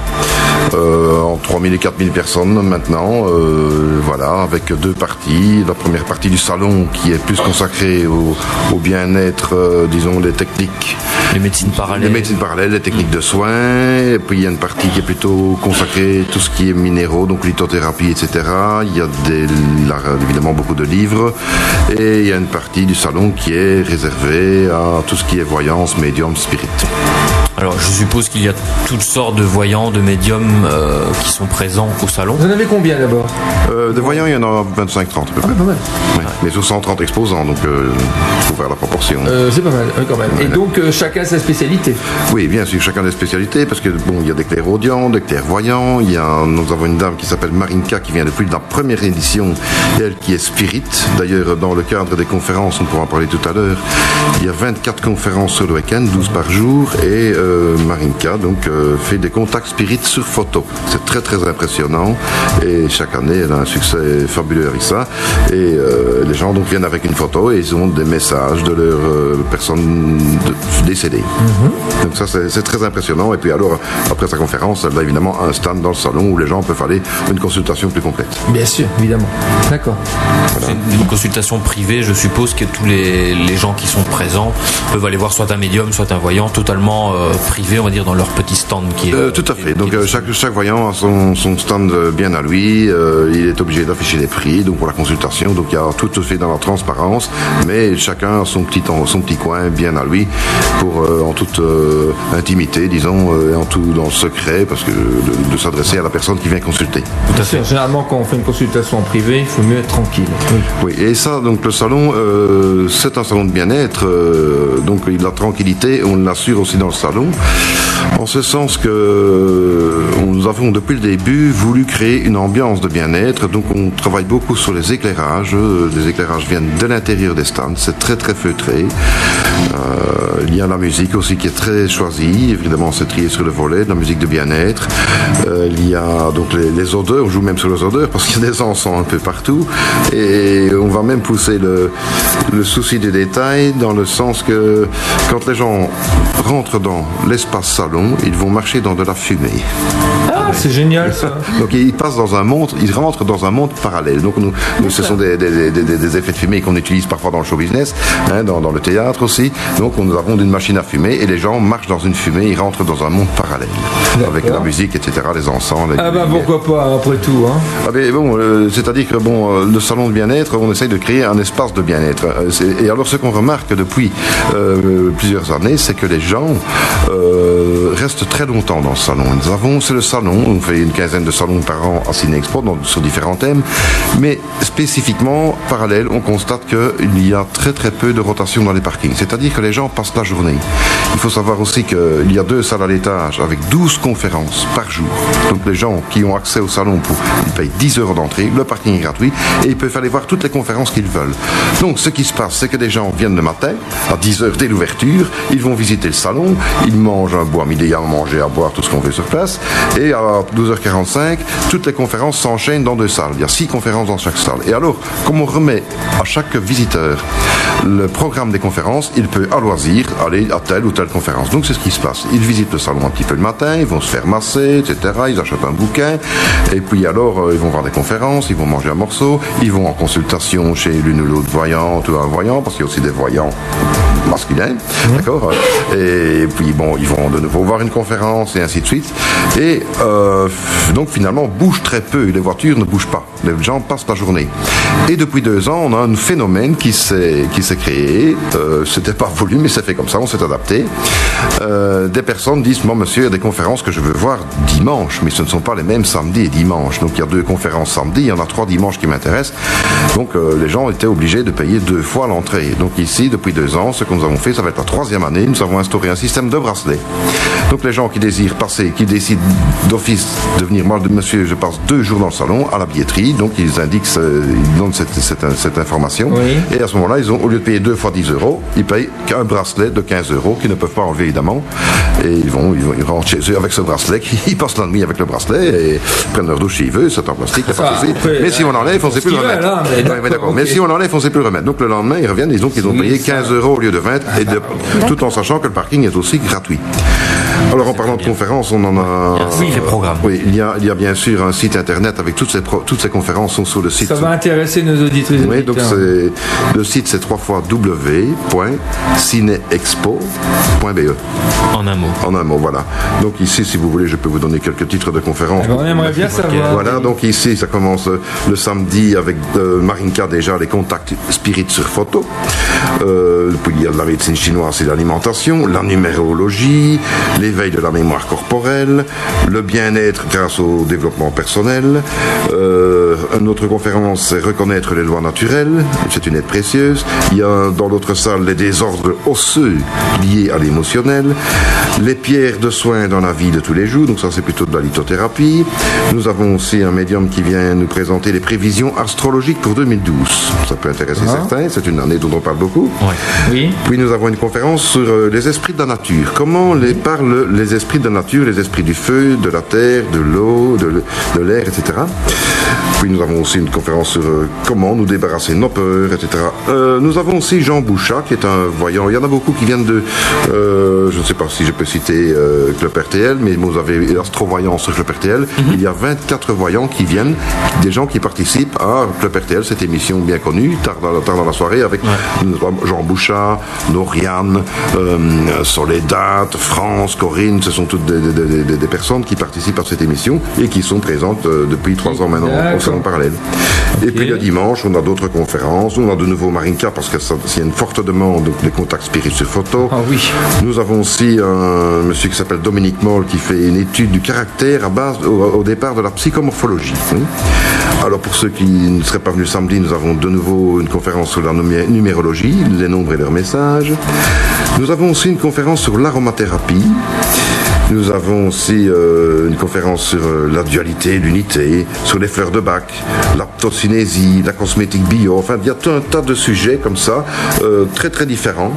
Euh, en 3000 et 4000 personnes maintenant, euh, voilà, avec deux parties. La première partie du salon qui est plus consacrée au, au bien-être, disons, les techniques les médecines parallèles. les médecines parallèles, les techniques de soins, et puis il y a une partie qui est plutôt consacrée à tout ce qui est minéraux, donc lithothérapie, etc. Il y a des, là, évidemment beaucoup de livres, et il y a une partie du salon qui est réservée à tout ce qui est voyance, médium, spirit. Alors, je suppose qu'il y a toutes sortes de voyants, de médiums euh, qui sont présents au salon. Vous en avez combien d'abord Euh, des voyants, il y en a 25-30 à peu près. Pas mal. Ouais. Mais sur 130 exposants, donc il faut faire la proportion. Euh, c'est pas mal, ouais, quand même. Et donc, euh, chacun sa spécialité. Oui, bien sûr, chacun des spécialités, parce que bon, il y a des clairaudients, des clairvoyants. Il y a, nous avons une dame qui s'appelle Marinka qui vient depuis la première édition, elle qui est spirit. D'ailleurs, dans le cadre des conférences, on pourra en parler tout à l'heure. Il y a 24 conférences sur le week-end, 12 par jour, et euh, Marinka donc euh, fait des contacts spirit sur photo. C'est très très impressionnant, et chaque année, elle a un succès fabuleux avec ça. Et euh, les gens donc viennent avec une photo et ils ont des messages de leurs euh, personnes décédées. Donc ça, c'est c'est très impressionnant. Et puis alors, après sa conférence, elle a évidemment un stand dans le salon où les gens peuvent aller à une consultation plus complète. Bien sûr, évidemment. D'accord. C'est une, une consultation privée, je suppose que tous les, les gens qui sont présents peuvent aller voir soit un médium, soit un voyant totalement euh, privés, on va dire, dans leur petit stand qui est. tout à fait. Donc chaque, chaque voyant a son, son stand bien à lui. il est obligé d'afficher les prix, donc pour la consultation. Donc il y a tout fait dans la transparence, mais chacun a son petit, son petit coin bien à lui pour en toute intimité, disons, et en tout dans le secret, parce que de, s'adresser à la personne qui vient consulter. Tout à fait. Généralement, quand on fait une consultation en privé, il faut mieux être tranquille. Oui, et ça, donc le salon, euh, c'est un salon de bien-être, euh, donc la tranquillité, on l'assure aussi dans le salon, en ce sens que euh, nous avons depuis le début voulu créer une ambiance de bien-être, donc on travaille beaucoup sur les éclairages, les éclairages viennent de l'intérieur des stands, c'est très très feutré. Il y a la musique aussi qui est très choisie, évidemment c'est trié sur le volet, de la musique de bien-être. il y a donc les, odeurs, on joue même sur les odeurs parce qu'il y a des encens un peu partout, et on va même pousser le souci des détails dans le sens que quand les gens rentrent dans l'espace salon, ils vont marcher dans de la fumée. Ah, c'est génial ça. Donc ils passent dans un monde, ils rentrent dans un monde parallèle. Donc nous, ce sont des, effets de fumée qu'on utilise parfois dans le show business, hein, dans, le théâtre aussi. Donc nous avons une machine à fumer et les gens marchent dans une fumée, ils rentrent dans un monde parallèle avec la musique, etc., les encens. ah ben pourquoi pas après tout. Hein. Ah ben bon, euh, c'est-à-dire que bon, euh, le salon de bien-être, on essaye de créer un espace de bien-être. Euh, et alors ce qu'on remarque depuis plusieurs années, c'est que les gens restent très longtemps dans le salon. Nous avons, c'est le salon on fait une quinzaine de salons par an à Cinexpo sur différents thèmes. Mais spécifiquement, parallèle, on constate qu'il y a très très peu de rotation dans les parkings. C'est-à-dire que les gens passent la journée. Il faut savoir aussi qu'il y a deux salles à l'étage avec 12 conférences par jour. Donc les gens qui ont accès au salon, pour, ils payent 10 euros d'entrée, le parking est gratuit et ils peuvent aller voir toutes les conférences qu'ils veulent. Donc ce qui se passe, c'est que des gens viennent le matin, à 10 heures dès l'ouverture, ils vont visiter le salon, ils mangent un bois midi à manger, à boire, tout ce qu'on veut sur place, et à 12h45, toutes les conférences s'enchaînent dans deux salles. Il y a six conférences dans chaque salle. Et alors, comme on remet à chaque visiteur le programme des conférences, il peut à loisir aller à telle ou telle conférence. Donc c'est ce qui se passe. Ils visitent le salon un petit peu le matin, ils vont se faire masser, etc. Ils achètent un bouquin, et puis alors euh, ils vont voir des conférences, ils vont manger un morceau, ils vont en consultation chez l'une ou l'autre voyante ou un voyant, parce qu'il y a aussi des voyants masculins, d'accord Et puis bon, ils vont de nouveau voir une conférence et ainsi de suite. Et euh, donc finalement, bouge très peu. Les voitures ne bougent pas. Les gens passent la journée. Et depuis deux ans, on a un phénomène qui s'est qui s'est créé. Euh, C'était pas voulu, mais c'est fait comme ça. On s'est adapté. Euh, des personnes disent moi, monsieur, il y a des conférences que je veux voir dimanche, mais ce ne sont pas les mêmes samedi et dimanche. Donc il y a deux conférences samedi, il y en a trois dimanches qui m'intéressent. Donc euh, les gens étaient obligés de payer deux fois l'entrée. Donc ici, depuis deux ans, ce que nous avons fait, ça va être la troisième année. Nous avons instauré un système de bracelets. Donc les gens qui désirent passer, qui décident d'office de venir, moi, monsieur, je passe deux jours dans le salon à la billetterie. Donc ils indiquent, ils donnent cette, cette, information. Et à ce moment-là, ils ont, au lieu de payer deux fois 10 euros, ils payent qu'un bracelet de 15 euros qu'ils ne peuvent pas enlever évidemment. Et ils vont, ils, vont, ils rentrent chez eux avec ce bracelet, ils passent la nuit avec le bracelet et prennent leur douche s'ils veulent, c'est en plastique, pas Mais si on enlève, on ne sait plus le remettre. Mais, si on enlève, on ne sait plus le remettre. Donc le lendemain, ils reviennent, ils ont qu'ils ont payé 15 euros au lieu de 20, et tout en sachant que le parking est aussi gratuit. Alors en parlant de conférences, on en a. Oui, les programmes. Oui, il y a, il y a bien sûr un site internet avec toutes ces, toutes ces conférences sont sur le site. Ça va intéresser nos auditeurs. Oui, donc c'est, le site c'est trois fois w.cineexpo.be. En un mot. En un mot, voilà. Donc ici, si vous voulez, je peux vous donner quelques titres de conférences. Eh ben, on aimerait bien savoir. Voilà, donc ici, ça commence le samedi avec euh, Marinka déjà les contacts spirit sur photo. Euh, puis il y a de la médecine chinoise et l'alimentation, la numérologie, l'éveil de la mémoire corporelle, le bien-être grâce au développement personnel. Euh, une autre conférence, c'est reconnaître les lois naturelles. C'est une aide précieuse. Il y a dans l'autre salle les désordres osseux liés à l'émotionnel, les pierres de soins dans la vie de tous les jours. Donc ça, c'est plutôt de la lithothérapie. Nous avons aussi un médium qui vient nous présenter les prévisions astrologiques pour 2012. Ça peut intéresser ah. certains. C'est une année dont on parle beaucoup. Oui. Puis nous avons une conférence sur euh, les esprits de la nature. Comment les les esprits de la nature, les esprits du feu, de la terre, de l'eau, de, l'air, etc. Puis nous avons aussi une conférence sur euh, comment nous débarrasser de nos peurs, etc. Euh, nous avons aussi Jean Bouchat, qui est un voyant. Il y en a beaucoup qui viennent de, je ne sais pas si je peux citer Club RTL, mais vous avez l'astro-voyant sur Club RTL. Mhm. Il y a 24 voyants qui viennent, des gens qui participent à Club RTL, cette émission bien connue, tard dans, tard dans la soirée, avec Jean Bouchat, Noriane, Soledad, France, Corinne, ce sont toutes des, personnes qui participent à cette émission et qui sont présentes euh, depuis trois ans maintenant au salon parallèle. Et puis le dimanche, on a d'autres conférences. On a de nouveau Marinka parce y a une forte demande des contacts spirituels photo. Ah oui. Nous avons aussi un monsieur qui s'appelle Dominique Moll qui fait une étude du caractère à base au, départ de la psychomorphologie. Alors pour ceux qui ne seraient pas venus samedi, nous avons de nouveau une conférence sur la numérologie, les nombres et leurs messages. Nous avons aussi une conférence sur l'aromathérapie. Nous avons aussi euh, une conférence sur euh, la dualité, l'unité, sur les fleurs de bac, la tocinésie, la cosmétique bio. Enfin, il y a tout un tas de sujets comme ça, euh, très très différents,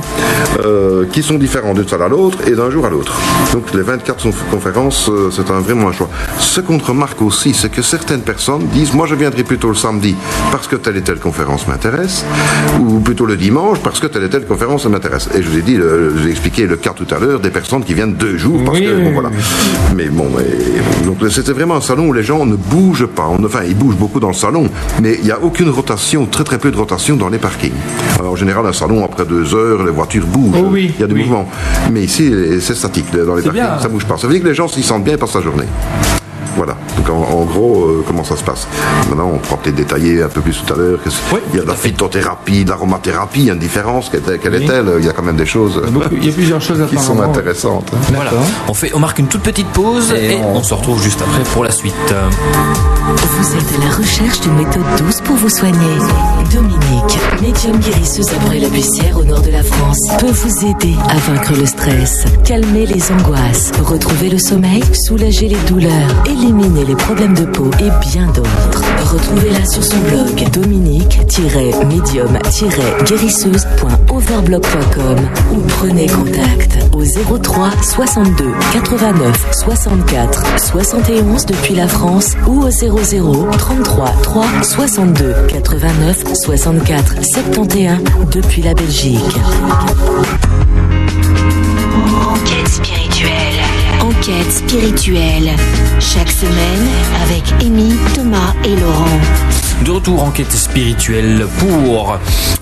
qui sont différents d'une salle à l'autre et d'un jour à l'autre. Donc les 24 conférences, c'est un, vraiment un choix. Ce qu'on remarque aussi, c'est que certaines personnes disent, moi je viendrai plutôt le samedi parce que telle et telle conférence m'intéresse, ou plutôt le dimanche parce que telle et telle conférence m'intéresse. Et je vous ai dit, je vous ai expliqué le cas tout à l'heure des personnes qui viennent deux jours parce que voilà. Mais bon, donc c'était vraiment un salon où les gens ne bougent pas. enfin, ils bougent beaucoup dans le salon, mais il n'y a aucune rotation, très très peu de rotation dans les parkings. Alors en général, un salon après deux heures, les voitures bougent. Oh il y a du mouvement. Mais ici, c'est statique dans les parkings. Ça bouge pas. Ça veut dire que les gens s'y sentent bien et passent la journée. Voilà. Donc en, gros, euh, comment ça se passe Maintenant, on pourra peut-être détailler un peu plus tout à l'heure. il y a de la phytothérapie, de l'aromathérapie, il y a une différence. Quelle est-elle Il y a quand même des choses. il y a plusieurs choses qui sont intéressantes. Hein. Voilà. On fait, on marque une toute petite pause et, on... se retrouve juste après pour la suite. Vous êtes à la recherche d'une méthode douce pour vous soigner. Dominique, médium guérisseuse à la bussière au nord de la France, peut vous aider à vaincre le stress, calmer les angoisses, retrouver le sommeil, soulager les douleurs, éliminer les problèmes de peau et bien d'autres. Retrouvez-la sur son blog dominique-médium-guérisseuse.overblog.com ou prenez contact au 03 62 89 64 71 depuis la France ou au 00 33 3 62 89 64 71 depuis la Belgique. Spirituelle. Enquête spirituelle. Chaque semaine avec Amy, Thomas et Laurent. De retour enquête spirituelle pour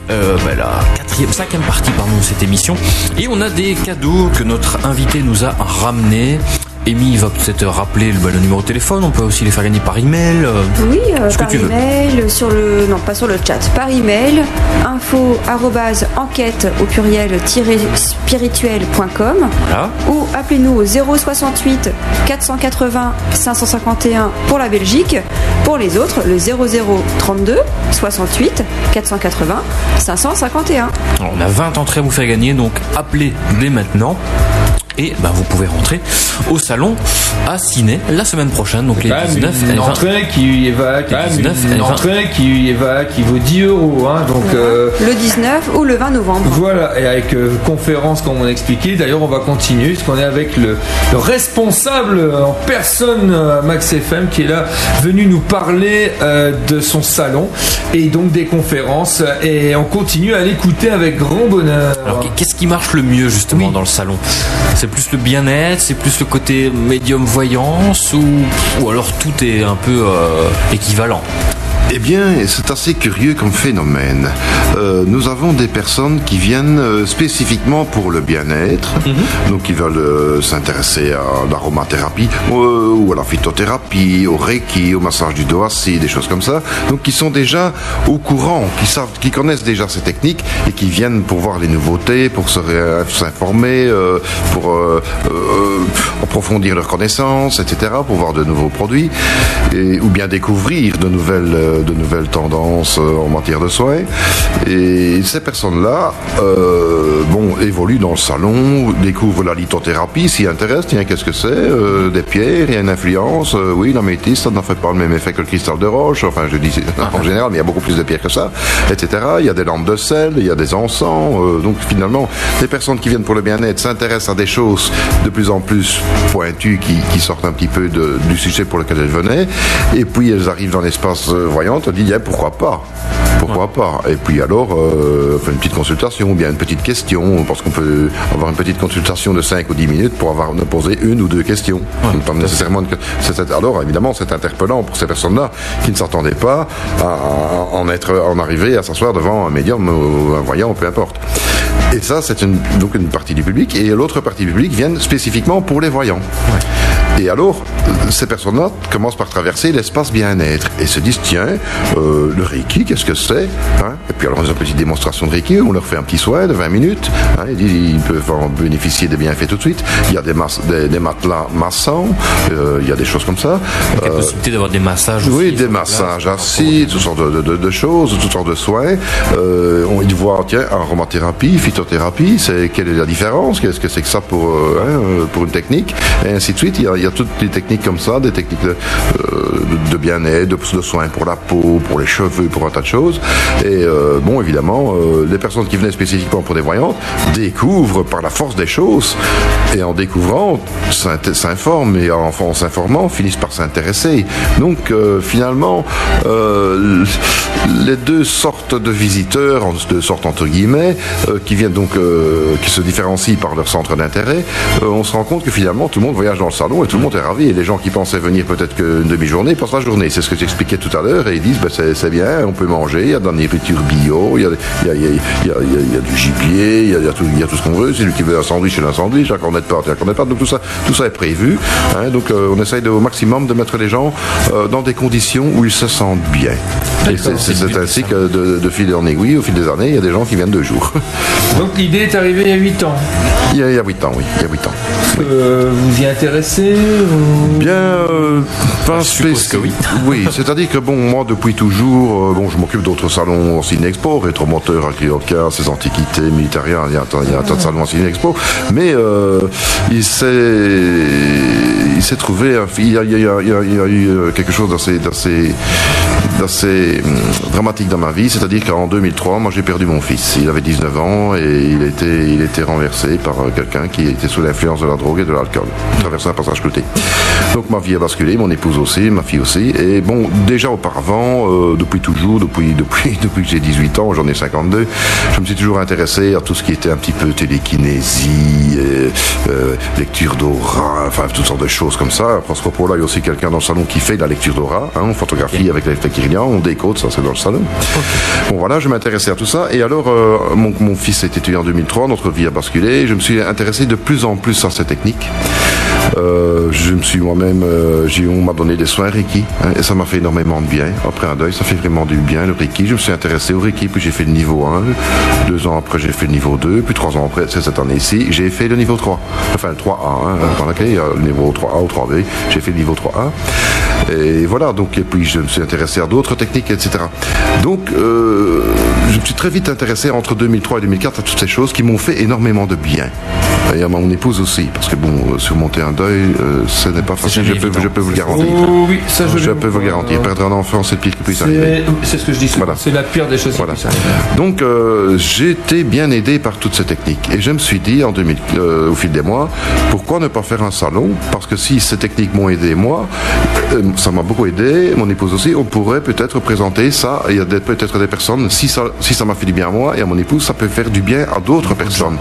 euh, la quatrième, cinquième partie pardon, de cette émission. Et on a des cadeaux que notre invité nous a ramenés. Amy va peut-être rappeler le, le, numéro de téléphone. On peut aussi les faire gagner par email. Euh, oui, euh, par email, sur le non pas sur le chat, par email, info enquête au pluriel spirituel.com ou appelez-nous au 068 480 551 pour la Belgique. Pour les autres, le 0032 68 480 551. on a 20 entrées à vous faire gagner, donc appelez dès maintenant et ben, vous pouvez rentrer au salon à Ciné la semaine prochaine, donc les 19 une, une entrée qui va, qui, une, entrée qui va, qui vaut 10 euros, hein, donc euh, le 19 ou le 20 novembre. Voilà, et avec euh, conférence comme on a expliqué. D'ailleurs, on va continuer puisqu'on est avec le, responsable en personne euh, Max FM qui est là, venu nous parler de son salon et donc des conférences. Et on continue à l'écouter avec grand bonheur. Alors, qu'est-ce qui marche le mieux justement dans le salon? C'est plus le bien-être, c'est plus le côté médium voyance ou, ou alors tout est un peu euh, équivalent eh bien, c'est assez curieux comme phénomène. Euh, nous avons des personnes qui viennent euh, spécifiquement pour le bien-être, mhm. donc ils veulent euh, s'intéresser à l'aromathérapie ou à la phytothérapie, au reiki, au massage du dos assis, des choses comme ça. Donc, qui sont déjà au courant, qui savent, qui connaissent déjà ces techniques et qui viennent pour voir les nouveautés, pour s'informer, pour approfondir leurs connaissances, etc., pour voir de nouveaux produits et, ou bien découvrir de nouvelles de nouvelles tendances euh, en matière de soins. Et ces personnes-là, euh, bon, évoluent dans le salon, découvrent la lithothérapie, s'y intéressent, tiens, qu'est-ce que c'est euh, Des pierres, il y a une influence, oui, la métisse, ça n'en fait pas le même effet que le cristal de roche, enfin, je dis en général, mais il y a beaucoup plus de pierres que ça, etc. Il y a des lampes de sel, il y a des encens, donc finalement, les personnes qui viennent pour le bien-être s'intéressent à des choses de plus en plus pointues qui, sortent un petit peu du sujet pour lequel elles venaient, et puis elles arrivent dans l'espace voyant on te dit pourquoi pas? Pourquoi pas? Et puis alors, euh, une petite consultation, ou bien une petite question, parce qu'on peut avoir une petite consultation de 5 ou 10 minutes pour avoir poser une ou deux questions. pas nécessairement alors évidemment, c'est interpellant pour ces personnes-là qui ne s'attendaient pas à, en être, en arriver à s'asseoir devant un médium ou un voyant, peu importe. Et ça, c'est une, donc une partie du public. Et l'autre partie du public vient spécifiquement pour les voyants. Et alors, ces personnes-là commencent par traverser l'espace bien-être et se disent tiens, euh, le Reiki, qu'est-ce que c'est hein? Et puis alors, on a une petite démonstration de Reiki, on leur fait un petit soin de 20 minutes. Hein, ils, disent, ils peuvent en bénéficier des bienfaits tout de suite. Il y a des, des, des matelas massants, euh, il y a des choses comme ça. Il y a Euh, possibilité d'avoir des massages oui, aussi, des sur massages place, assis, toutes sortes de, de- de choses, toutes sortes de soins. Euh, on y voit, tiens, aromathérapie, phytothérapie, c'est quelle est la différence? Qu'est-ce que c'est que ça pour hein, pour une technique? Et ainsi de suite. Il y, a, il y a toutes les techniques comme ça, des techniques de, euh, bien-être, de, soins pour la peau, pour les cheveux, pour un tas de choses. Et euh, bon, évidemment, euh, les personnes qui venaient spécifiquement pour des voyantes découvrent par la force des choses et en découvrant s'informent et en, s'informant finissent par s'intéresser. Donc finalement, les deux sortes de visiteurs, en deux sortes entre guillemets, qui viennent donc, qui se différencient par leur centre d'intérêt, on se rend compte que finalement tout le monde voyage dans le salon et tout le monde est ravi. Et les gens qui pensaient venir peut-être qu'une demi-journée passent la journée. C'est ce que j'expliquais tout à l'heure et ils disent ben, c'est c'est bien, on peut manger, il y a de la nourriture bio, il y a, du gibier, il y a, tout, tout ce qu'on veut. Celui qui veut un sandwich, il a un sandwich, un cornet de pâte, un cornet de pâte. Donc tout ça, tout ça est prévu. hein. donc euh, on essaye au maximum de mettre les gens euh, dans des conditions où ils se sentent bien. C'est- ainsi que de, de fil en aiguille, au fil des années, il y a des gens qui viennent deux jours. Donc l'idée est arrivée il y a 8 ans. il, y a, il y a 8 ans, oui, il y a 8 ans. Euh, vous y intéressez ou- Bien, euh, pas que oui. Oui, c'est-à-dire que bon, moi depuis toujours, euh, bon, je m'occupe d'autres salons en Ciné-Expo, Rétromoteur, Agrioca, ces antiquités, militaires, il y a un tas, de salons en Ciné-Expo, mais euh, il s'est, il s'est trouvé, il y a, il y a- il y eu euh, quelque chose d'assez, d'assez, hum, dramatique dans ma vie, c'est-à-dire qu'en 2003, moi j'ai perdu mon fils. Il avait 19 ans et il était, il était renversé par euh, quelqu'un qui était sous l'influence de la drogue et de l'alcool. Il traversait un passage clouté. Donc ma vie a basculé, mon épouse aussi, ma fille aussi. Et bon, déjà auparavant, euh, depuis toujours, depuis, depuis, depuis que j'ai 18 ans, j'en ai 52, je me suis toujours intéressé à tout ce qui était un petit peu télékinésie, euh, euh, lecture d'aura, enfin toutes sortes de choses comme ça. À ce propos-là, il y a aussi quelqu'un dans le salon qui fait de la lecture d'aura. Hein, on photographie avec l'effet On décode, ça c'est dans le salon. Bon voilà, je m'intéressais à tout ça. Et alors, euh, mon, mon fils est étudiant en 2003, notre vie a basculé. Je me suis intéressé de plus en plus à ces techniques. Euh, je me suis moi-même, euh, on m'a donné des soins Reiki hein, et ça m'a fait énormément de bien. Après un deuil, ça fait vraiment du bien le Reiki. Je me suis intéressé au Reiki, puis j'ai fait le niveau 1. Deux ans après, j'ai fait le niveau 2. Puis trois ans après, c'est cette année-ci, j'ai fait le niveau 3. Enfin, le 3A, hein, dans lequel il y a le niveau 3A ou 3B. J'ai fait le niveau 3A. Et voilà, donc, et puis je me suis intéressé à d'autres techniques, etc. Donc, euh, je me suis très vite intéressé entre 2003 et 2004 à toutes ces choses qui m'ont fait énormément de bien. Et à mon épouse aussi, parce que bon, euh, surmonter un deuil, euh, ce n'est pas facile, je peux, évident. je peux vous le garantir. Oh, oui, ça je, peux vous garantir, perdre un enfant, c'est le pire qui puisse arriver. C'est ce que je dis. Voilà. C'est la pire des choses Voilà. Donc euh, j'ai été bien aidé par toutes ces techniques et je me suis dit en 2000, euh, au fil des mois, pourquoi ne pas faire un salon? Parce que si ces techniques m'ont aidé moi, ça m'a beaucoup aidé, mon épouse aussi, on pourrait peut-être présenter ça. Il y a peut-être des personnes, si ça, si ça m'a fait du bien à moi et à mon épouse, ça peut faire du bien à d'autres personnes.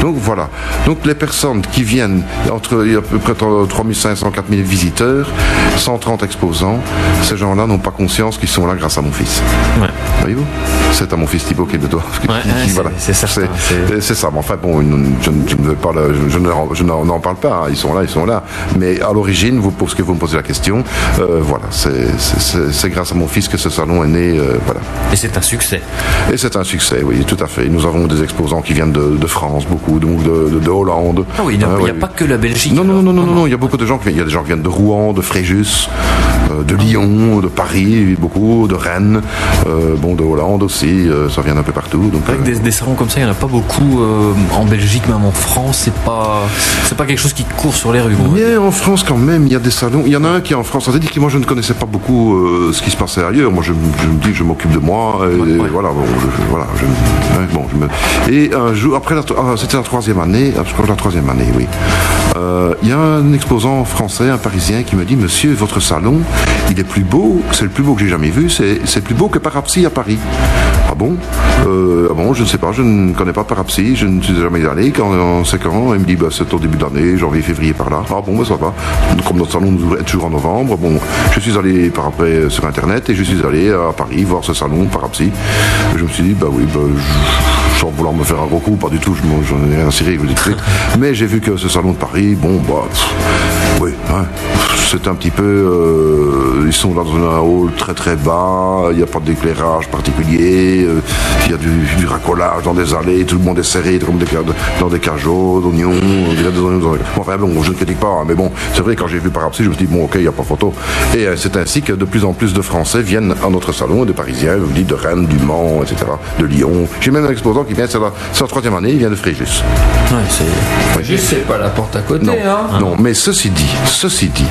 Donc voilà. Donc les personnes qui viennent entre il y a à peu près 3500 4000 visiteurs, 130 exposants, ces gens-là n'ont pas conscience qu'ils sont là grâce à mon fils. Ouais. Voyez-vous? C'est à mon fils Thibaut qui le doit. Ouais, ouais, c'est- certain, c'est- ça. Mais enfin, bon, je, je ne veux pas, le- je, je ne- je n'en parle pas. hein. Ils sont là, ils sont là. Mais à l'origine, vous, pour ce que vous me posez la question, euh, voilà, c'est- grâce à mon fils que ce salon est né. euh, voilà. Et c'est un succès. Et c'est un succès, oui, tout à fait. Nous avons des exposants qui viennent de, de France, beaucoup, donc de, de, de Hollande. Ah oui, il n'y a, Hein, il y a oui. pas que la Belgique. Non, non, alors. non, non, non, non, il y a beaucoup de gens qui viennent. Il y a des gens qui viennent de Rouen, de Fréjus, de Lyon, de Paris, beaucoup, de Rennes, euh, bon, de Hollande aussi, euh, ça vient d'un peu partout. Donc, que euh, des, des salons comme ça, il n'y en a pas beaucoup euh, en Belgique, même en France. C'est pas, c'est pas quelque chose qui court sur les rues. Mais en France, quand même, il y a des salons. Il y en a un qui est en France. C'est-à-dire que moi, je ne connaissais pas beaucoup euh, ce qui se passait ailleurs. Moi, je, je me dis que je m'occupe de moi. Et, Ouais, voilà, bon, je, je- voilà, je, ouais, bon, je me... Et un jour, après, la, ah, c'était la troisième année, ah, je crois la troisième année, oui. Euh, Il y a un exposant français, un Parisien, qui me dit, Monsieur, votre salon, il est plus beau. C'est le plus beau que j'ai jamais vu. C'est plus beau que Parapsy à Paris. Ah bon? Euh, Ah bon, je ne sais pas. Je ne connais pas Parapsy. Je ne suis jamais allé. Quand c'est quand? Il me dit, bah, c'est au début d'année, janvier, février, par là. Ah bon, bah, ça va. Comme notre salon est toujours en novembre, bon, je suis allé par après sur Internet et je suis allé à Paris voir ce salon Parapsy. Je me suis dit, bah oui, bah, je- sans vouloir me faire un gros coup, pas du tout, je j'en ai rien cirer, je vous. Mais j'ai vu que ce salon de Paris, bon, bah, oui, hein, c'est un petit peu. euh, ils sont dans un hall très très bas, il n'y a pas d'éclairage particulier, euh, il y a du, du racolage dans des allées, tout le monde est serré comme des, dans des cajots d'oignons, on dirait des oignons dans- Bon, Enfin bon, je ne critique pas, hein, mais bon, c'est vrai, quand j'ai vu Parapsy, je me suis dit, bon, ok, il n'y a pas photo. Et euh, c'est ainsi que de plus en plus de Français viennent à notre salon, des Parisiens, je vous dis, de Rennes, du Mans, etc., de Lyon. J'ai même un exposant qui vient, c'est la, c'est la troisième année, il vient de Fréjus. Ouais, c'est. Je sais pas la porte à côté, Non, hein. non, mais ceci dit, ceci dit,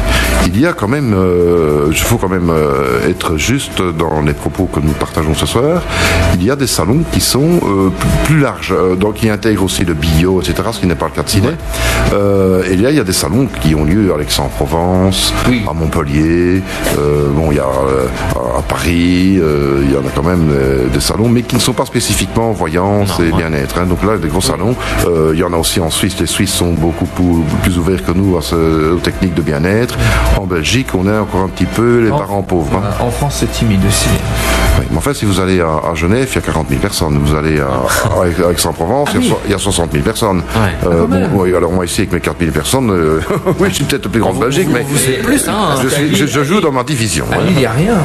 il y a quand même, euh, il faut quand même euh, être juste dans les propos que nous partageons ce soir. Il y a des salons qui sont euh, plus, plus larges, euh, donc qui intègrent aussi le bio, etc., ce qui n'est pas le cas de Ciné. Euh, et là, il y a des salons qui ont lieu à Aix-en-Provence, Oui. à Montpellier, euh, bon, il y a euh, à Paris, euh, il y en a quand même euh, des salons, mais qui ne sont pas spécifiquement voyance Non, et ouais. bien-être. hein. Donc là, des gros salons. Euh, il y en a aussi en Suisse. Les Suisses sont beaucoup plus, plus ouverts que nous à ce- aux techniques de bien-être. En Belgique, on est encore un petit peu les En- parents pauvres. hein. En France, c'est timide aussi. Mais enfin, si vous allez à, à Genève, il y a 40 000 personnes. Vous allez à, à- à Aix-en-Provence, il, y a so- il y a 60 000 personnes. Ouais. Euh, Ah, bon, oui, alors moi ici, avec mes 4 000 personnes, euh, oui, je suis peut-être le plus grand de Belgique, mais plus, hein. je, suis- je- je joue dans ma division. À. Lille, il n'y a rien.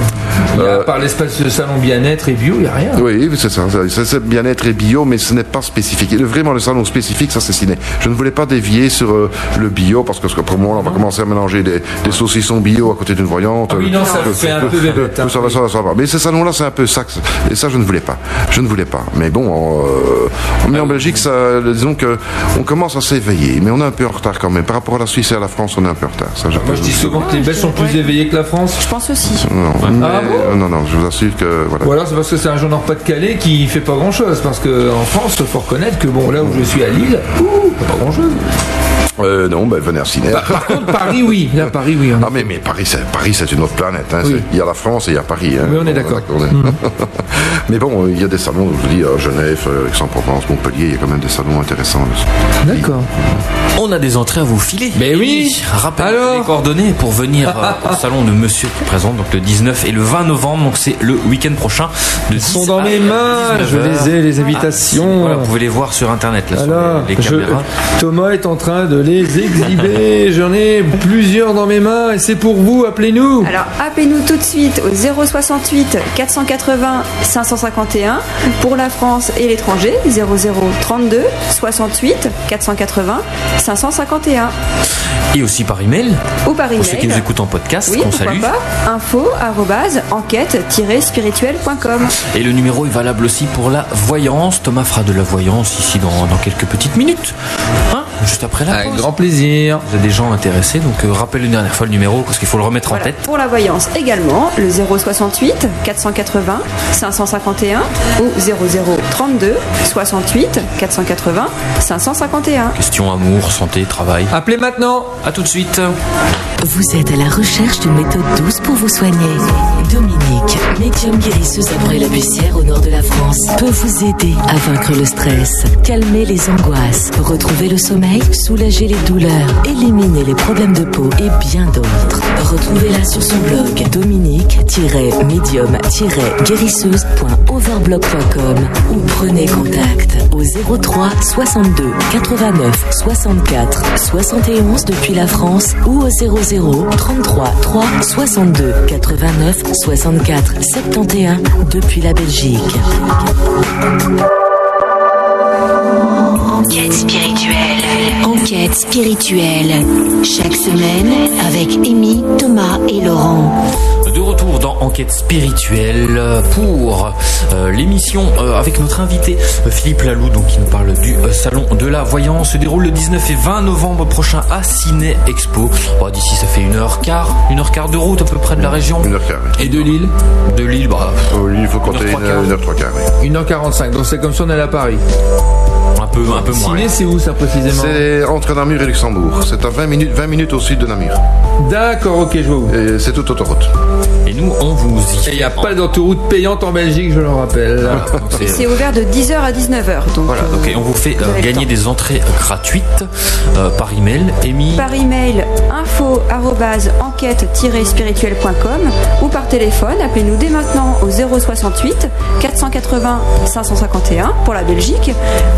Il y a, Euh, par l'espace de salon bien-être et bio, il n'y a rien. Oui, c'est ça. C'est bien-être et bio, mais ce n'est pas spécifique. Et vraiment, le salon spécifique, ça c'est ciné. Je ne voulais pas dévier sur euh, le bio, parce que pour moi, on va commencer à mélanger des, des saucissons bio à côté d'une voyante. Ah oui, non, ça Euh, fait un peu bébête. Ça va, ça va, ça va. Mais ces salons-là, c'est un peu ça. que- Et ça, je ne voulais pas. Je ne voulais pas. Mais bon, euh, mais en Belgique, ça, disons que on commence à s'éveiller, mais on est un peu en retard quand même. Par rapport à la Suisse et à la France, on est un peu en retard. Ça, Moi, je dis souvent que les Belges sont plus éveillés que la France. Je pense aussi. Non, mais- Ah bon non, non, je vous assure que voilà. Ou alors c'est parce que c'est un genre Pas-de-Calais qui fait pas grand-chose. Parce que en France, il faut reconnaître que bon, là où je suis à Lille, ouh, pas grand-chose. Euh, non, ben venez à ciné. Par contre, Paris, oui. Là, Paris, oui. Ah mais, mais Paris, c'est Paris, c'est une autre planète. hein. Oui. Il y a la France et il y a Paris. hein. Oui, on est d'accord. est- mais bon, il y a des salons, je vous dis, à Genève, euh, Aix-en-Provence, Montpellier, il y a quand même des salons intéressants. D'accord. On a des entrées à vous filer. Mais oui. Rappelez les coordonnées pour venir euh, au salon de Monsieur qui présente donc le 19 et le 20 novembre. Donc c'est le week-end prochain. De Ils sont 10 dans mes mains. 19 Je les ai, les Ah, invitations. voilà, vous pouvez les voir sur internet là, sur les, je- caméras. Thomas est en train de les exhiber. J'en ai plusieurs dans mes mains et c'est pour vous. Appelez-nous. Alors appelez-nous tout de suite au 068 480 551 pour la France et l'étranger 0032 68 480 551 Et aussi par email. ou par email. Pour ceux qui nous écoutent en podcast, Oui, qu'on salue. pas. Info arrobase enquête-spirituelle.com. Et le numéro est valable aussi pour la voyance. Thomas fera de la voyance ici dans, dans quelques petites minutes. Hein Juste après la Avec pause. grand plaisir. Vous avez des gens intéressés, donc euh, rappelez une dernière fois le numéro parce qu'il faut le remettre en tête. Pour la voyance également, le 068 480 551 ou 0032 68 480 551. Question amour, santé, travail. Appelez maintenant. À tout de suite. Vous êtes à la recherche d'une méthode douce pour vous soigner. Dominique, médium guérisseuse à Bray-la-Bussière au nord de la France, peut vous aider à vaincre le stress, calmer les angoisses, retrouver le sommeil, soulager les douleurs, éliminer les problèmes de peau et bien d'autres. Retrouvez-la sur son blog dominique-médium-guérisseuse.overblog.com ou prenez contact au 03 62 89 64 71 depuis la France ou au 00 33 3 62 89 64 71 depuis la Belgique. Enquête spirituelle. Enquête spirituelle. Chaque semaine avec Amy, Thomas et Laurent. Retour dans Enquête spirituelle pour euh, l'émission euh, avec notre invité euh, Philippe Lalou donc qui nous parle du euh, salon de la voyance se déroule le 19 et 20 novembre prochain à Ciné Expo. Bon, D'ici ça fait une heure quart, une heure quart de route à peu près de la région. Une heure quart. oui. Et de Lille? De Lille, bah, Oh, il faut compter Une heure une, trois quarts. une heure trois quarts. oui. 1h45. Donc c'est comme si on allait à Paris. un peu, un peu moins. Ciné, c'est où ça précisément? C'est entre Namur et Luxembourg. C'est à 20 minutes, 20 minutes au sud de Namur. D'accord, ok, je vois où. Et c'est toute autoroute. Et nous, on vous y Et il n'y a pas d'autoroute payante en Belgique, je le rappelle. C'est ouvert de 10h à 19h. Donc, Voilà, donc euh, et on vous fait euh, gagner des entrées gratuites euh, par email. Amy, Par email info enquête-spirituelle.com ou par téléphone, appelez-nous dès maintenant au 068 480 551 pour la Belgique.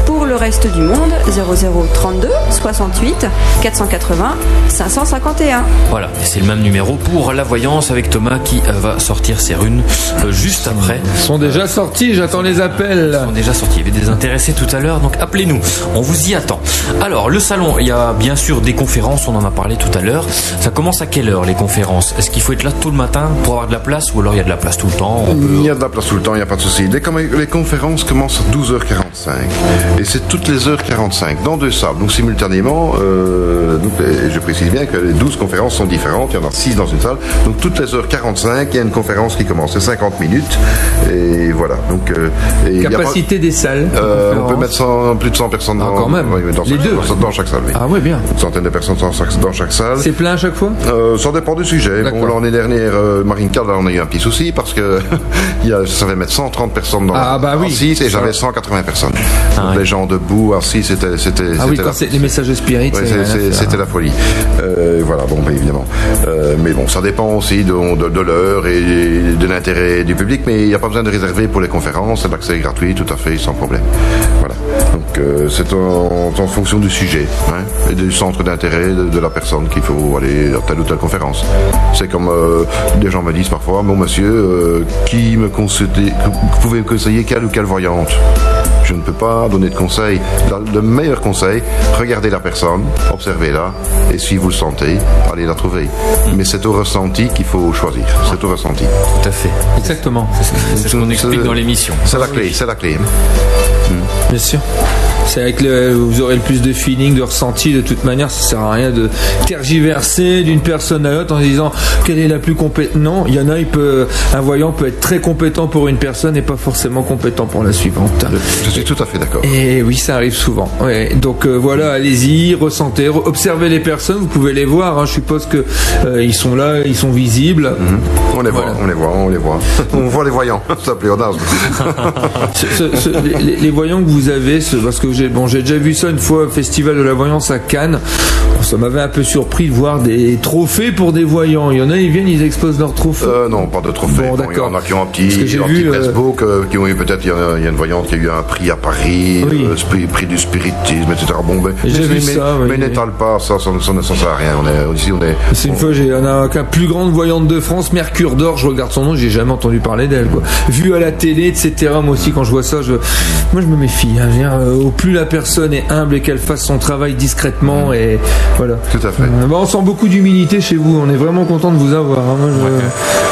Pour le reste du monde, 0032 68 480 551. voilà, et c'est le même numéro pour la voyance avec Thomas qui euh, va sortir ses runes euh, juste après. Ils sont déjà sortis, j'attends les appels. sont déjà sortis. Il y avait des intéressés tout à l'heure, donc appelez-nous. On vous y attend. Alors, le salon, il y a bien sûr des conférences, on en a parlé tout à l'heure. Ça commence à quelle heure les conférences? Est-ce qu'il faut être là tôt le matin pour avoir de la place ou alors il y a de la place tout le temps peut- Il y a de la place tout le temps, il n'y a pas de souci. Les, conférences commencent à 12h45 et c'est toutes les heures 45 dans deux salles. Donc simultanément, euh, donc, je précise bien que les 12 conférences sont différentes, il y en a 6 dans une salle. Donc toutes les heures 45, il y a une conférence qui commence, c'est 50 minutes et voilà. Donc euh, et il y a pas- Capacité des salles. euh, on peut mettre 100 plus de 100 personnes Ah, dans, quand même. oui, oui, dans Les chaque, deux. dans, dans chaque salle. oui. Ah ouais, bien. Une centaine de personnes dans chaque, dans chaque salle. C'est plein à chaque fois? Euh, ça dépend du sujet. Bon, l'année dernière, Marine là, on a eu un petit souci parce que il y a, ça savait mettre 130 personnes dans Ah, bah oui. assis et Ça. j'avais 180 personnes. Ah, Donc. Les gens debout, assis, c'était c'était Ah oui, quand la- c'est les messages spirit, Ouais, c'était la folie. Voilà, bon, bah, évidemment. Mais bon, ça dépend aussi de, de, de l'heure et de l'intérêt du public, mais il n'y a pas besoin de réserver pour les conférences, l'accès est gratuit, tout à fait, sans problème. Voilà. Donc, euh, c'est en, fonction du sujet hein, et du centre d'intérêt de, la personne qu'il faut aller à telle ou telle conférence. C'est comme euh, des gens me disent parfois, bon monsieur, euh, qui me conseillez, vous pouvez me conseiller quelle ou quelle voyante? Je ne peux pas donner de conseils. Le- Le meilleur conseil, regardez la personne, observez-la, et si vous le sentez, allez la trouver. Mais c'est au ressenti qu'il faut choisir. C'est au ressenti. Tout à fait. Exactement. C'est ce qu'on explique dans l'émission. C'est la clé, c'est la clé. Bien sûr. C'est avec le, vous aurez le plus de feeling, de ressenti. De toute manière, ça sert à rien de tergiverser d'une personne à l'autre en disant quelle est la plus compétente. Non, il y en a, il peut, un voyant peut être très compétent pour une personne et pas forcément compétent pour la suivante. Je suis tout à fait d'accord. Et oui, ça arrive souvent. Ouais. Donc euh, voilà, allez-y, ressentez, re- observez les personnes. Vous pouvez les voir. hein. Je suppose que euh, ils sont là, ils sont visibles. On les voit, on les voit, on les voit. on voit les voyants. Ça pléonasme. Ce- ce- ce- les, les voyants que vous avez, ce- parce que j'ai bon, déjà vu ça une fois au festival de la voyance à Cannes. Bon, ça m'avait un peu surpris de voir des trophées pour des voyants. Il y en a, ils viennent, ils exposent leurs trophées. Euh, non, pas de trophée. Bon, Bon, il y en a qui ont un petit, j'ai un vu, petit euh, pressbook, euh, qui ont eu peut-être, il y, a- il y a une voyante qui a eu un prix à Paris, Oui. euh, prix du spiritisme, etc. Bon, ben, mais, vu mais- ça, mais n'étale pas, ça, ça, ça sert à rien. On est, ici, on est. C'est une on- fois, j'ai, on a la plus grande voyante de France, Mercure d'Or, je regarde son nom, j'ai jamais entendu parler d'elle, quoi. Vu à la télé, etc., moi aussi, quand je vois ça, je, moi, je me méfie, hein. Au plus la personne est humble et qu'elle fasse son travail discrètement, et voilà. Tout à fait. Euh, bah, on sent beaucoup d'humilité chez vous, on est vraiment content de vous avoir. hein. Moi,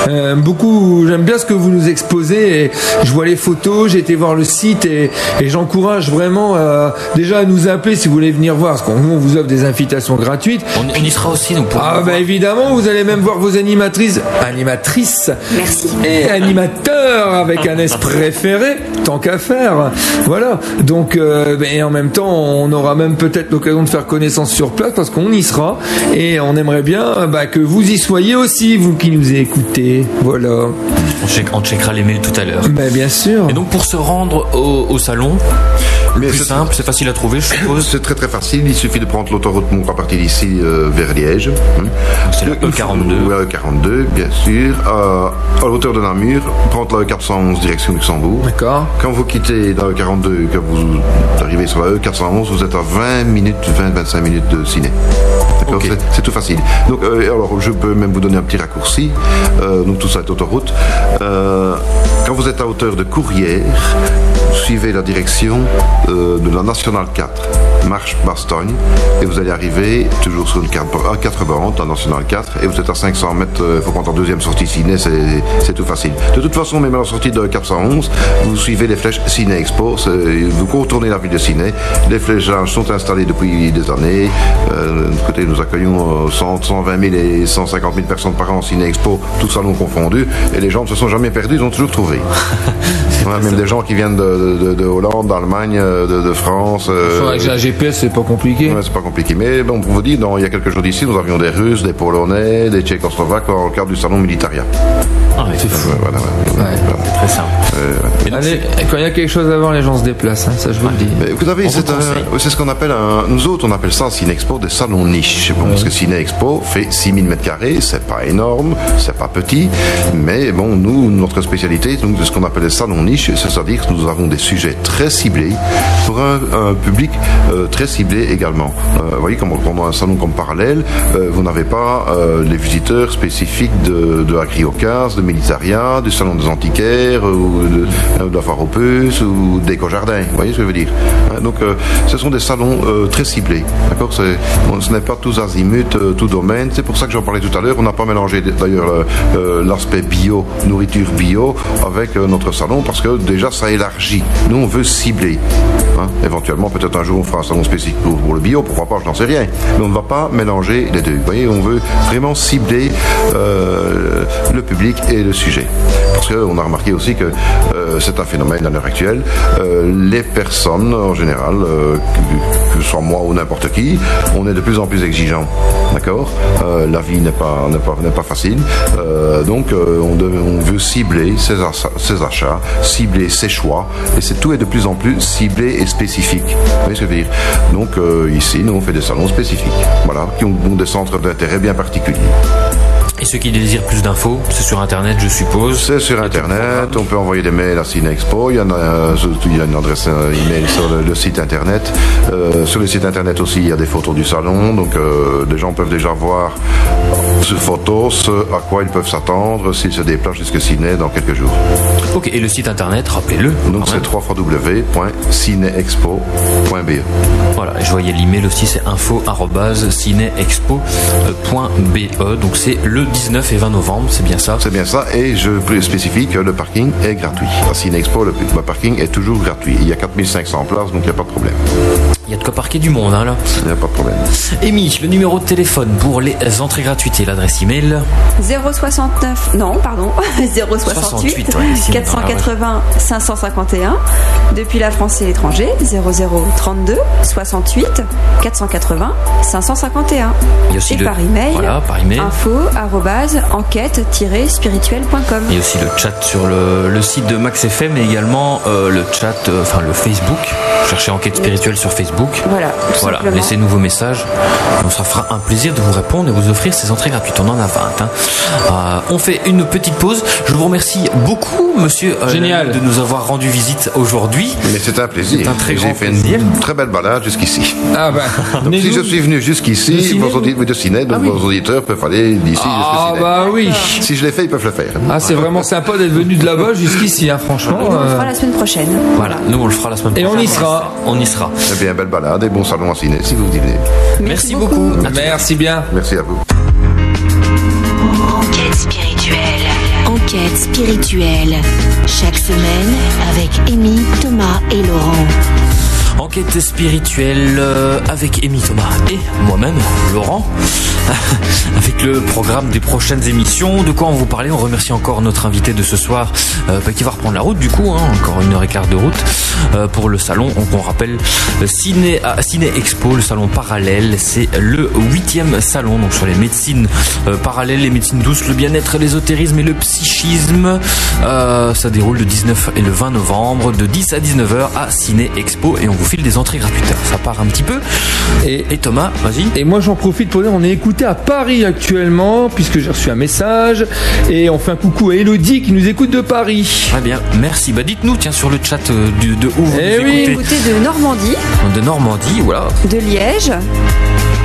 je- euh, beaucoup, j'aime bien ce que vous nous exposez, et je vois les photos, j'ai été voir le site, et, et j'encourage vraiment, euh, déjà à nous appeler si vous voulez venir voir, parce qu'on on vous offre des invitations gratuites. On, on y sera aussi, donc pour Ah bah évidemment, vous allez même voir vos animatrices, animatrices Merci. et animateurs avec un S préféré, tant qu'à faire. Voilà. Donc, euh, ben, et en même temps, on aura même peut-être l'occasion de faire connaissance sur place parce qu'on y sera et on aimerait bien bah, que vous y soyez aussi, vous qui nous écoutez. Voilà. on, check- on checkera les mails tout à l'heure. Ben bien sûr. Et donc pour se rendre au, au salon, Mais plus c'est- simple, c'est facile à trouver, je suppose. C'est très très facile, il suffit de prendre l'autoroute Mont à partir d'ici euh, vers Liège. hein. C'est la Il faut- E42. Ouais, E42, bien sûr. Euh, à hauteur de Namur, prendre la E411 direction Luxembourg. D'accord. Quand vous quittez dans le 42, que vous arrivez sur la E411, vous êtes à 20 minutes, 20-25 minutes de ciné. C'est- C'est tout facile. Donc, euh, alors, je peux même vous donner un petit raccourci. Euh, donc, tout ça est autoroute. Euh, quand vous êtes à hauteur de Courrières, suivez la direction euh, de la Nationale 4, marche Bastogne, et vous allez arriver toujours sur une carte à 4 bandes, la Nationale 4, et vous êtes à 500 mètres, il faut prendre en deuxième sortie ciné, c'est tout facile. De toute façon, même à la sortie de 411, vous suivez les flèches Ciné Expo, vous contournez la ville de Ciné, les fléchages sont installés depuis des années, euh, de côté, nous accueillons euh, 100, 120 000 et 150 000 personnes par an en Ciné Expo, tout salon confondu, et les gens ne se sont jamais perdus, ils ont toujours trouvé. Ouais, même des gens qui viennent de, de- de Hollande, d'Allemagne, euh, de, de France. euh, GPS, c'est pas compliqué. Ouais, c'est pas compliqué. Mais bon, pour vous dire, dans- il y a quelques jours d'ici, nous avions des Russes, des Polonais, des Tchécoslovaques dans le cadre du salon Militaria. Ah, ouais, c'est fou. Voilà. Ouais. Très simple. Euh, Et donc, Allez, quand il y a quelque chose à voir, les gens se déplacent, hein, ça je vous le dis. Mais vous savez, c'est ce qu'on appelle un. Nous autres, on appelle ça Cine Expo des salons niches. Bon, Parce que Cine Expo fait 6000 mètres carrés, c'est pas énorme, c'est pas petit, mais bon, nous, notre spécialité, donc, de ce qu'on appelle les salons niches, c'est-à-dire que nous avons des sujets très ciblés pour un, un public euh, très ciblé également. Euh, vous voyez, comme pendant un salon comme Parallèle, euh, vous n'avez pas euh, les visiteurs spécifiques de, de Agriocas, de Militaria, du salon des antiquaires, ou de, euh, de la ou d'Éco-Jardin. Vous voyez ce que je veux dire Hein, Donc, euh, ce sont des salons euh, très ciblés. Ce n'est pas tous azimuts, tout domaine. C'est pour ça que j'en parlais tout à l'heure. On n'a pas mélangé d'ailleurs l'aspect bio, nourriture bio, avec notre salon, parce que déjà, ça élargit. Nous, on veut cibler. Hein, éventuellement, peut-être un jour, on fera un salon spécifique pour, le bio, pourquoi pas, je n'en sais rien. Mais on ne va pas mélanger les deux. Vous voyez, on veut vraiment cibler le public et le sujet. Parce qu'on a remarqué aussi que euh, c'est un phénomène à l'heure actuelle. Euh, les personnes, en général, euh, que, ce soit moi ou n'importe qui, on est de plus en plus exigeant. D'accord? La vie n'est pas, pas, facile. Donc, on, veut cibler ses, ach- ses achats, cibler ses choix. Et tout est de plus en plus ciblé et spécifique. Vous voyez ce que je veux dire? Donc, ici, nous, on fait des salons spécifiques. Voilà, qui ont, ont des centres d'intérêt bien particuliers. Ceux qui désirent plus d'infos, c'est sur internet, je suppose. C'est sur Internet, on peut envoyer des mails à Cinexpo, il y en a, euh, il y a une adresse euh, email sur le, le site Internet. Euh, sur le site Internet aussi, il y a des photos du salon, donc euh, les gens peuvent déjà voir sur photo ce à quoi ils peuvent s'attendre s'ils se déplacent jusque Ciné dans quelques jours. Ok, et le site internet, rappelez-le. Donc c'est www.cineexpo.be. Voilà, et je voyais l'email aussi, c'est info.cinéexpo.be. Donc c'est le 19 et 20 novembre, c'est bien ça? C'est bien ça, et je spécifie que le parking est gratuit. À Cinexpo, le, le parking est toujours gratuit. Il y a 4500 places, donc il n'y a pas de problème. Il y a de quoi parquer du monde, hein, là. Il n'y a pas de problème. Amy, le numéro de téléphone pour les entrées gratuites et l'adresse email. 069, non, pardon, 068 68, ouais, sinon, 480 551. Depuis la France et l'étranger, 0032 68 480 551. Il y a aussi et le- par email, voilà, par email. info arrobase enquête-spirituelle.com. Il y a aussi le chat sur le, le site de Max FM et également euh, le chat, euh, enfin le Facebook. Cherchez Enquête Spirituelle sur Facebook. Voilà, Voilà, simplement. laissez-nous vos messages. On se fera un plaisir de vous répondre et vous offrir ces entrées gratuites. On en a 20. hein. Euh, on fait une petite pause. Je vous remercie beaucoup, monsieur, euh, Génial. de nous avoir rendu visite aujourd'hui. Mais c'est un plaisir. C'est un très J'ai grand fait plaisir. une très belle balade jusqu'ici. Ah ben, Donc, si je suis venu jusqu'ici, ciné, vos vous auditeurs de ciné, donc Ah oui. vos auditeurs peuvent aller d'ici Ah ciné. bah oui. Si je l'ai fait, ils peuvent le faire. Ah c'est vraiment sympa d'être venu de là-bas jusqu'ici, hein, franchement. Et nous, on le euh, fera la semaine prochaine. Voilà, nous on le fera la semaine Et prochaine. on y sera. On y sera. Eh bien, belle balade et bon salon à ciné si vous venez. Merci, beaucoup. Tout- Merci bien. Merci à vous. Enquête spirituelle. Enquête spirituelle. Chaque semaine avec Amy, Thomas et Laurent. Enquête spirituelle euh, avec Amy Thomas et moi-même, Laurent, avec le programme des prochaines émissions. De quoi on vous parlait On remercie encore notre invité de ce soir euh, bah, qui va reprendre la route du coup, hein, encore une heure et quart de route euh, pour le salon. On rappelle euh, Ciné, à Ciné Expo, le salon parallèle, c'est le huitième salon donc sur les médecines parallèles, les médecines douces, le bien-être, l'ésotérisme et le psychisme. Ça déroule le 19 et le 20 novembre de 10 à 19h à Ciné Expo et on vous file des entrées gratuites. Ça part un petit peu. Et, Et Thomas, vas-y. et moi j'en profite pour dire on est écouté à Paris actuellement puisque j'ai reçu un message et on fait un coucou à Elodie qui nous écoute de Paris. Très bien, merci. Bah dites-nous, tiens, sur le chat euh, du- de où vous Eh nous oui. écoutez. Écoutez de Normandie, De Normandie, voilà, de Liège, de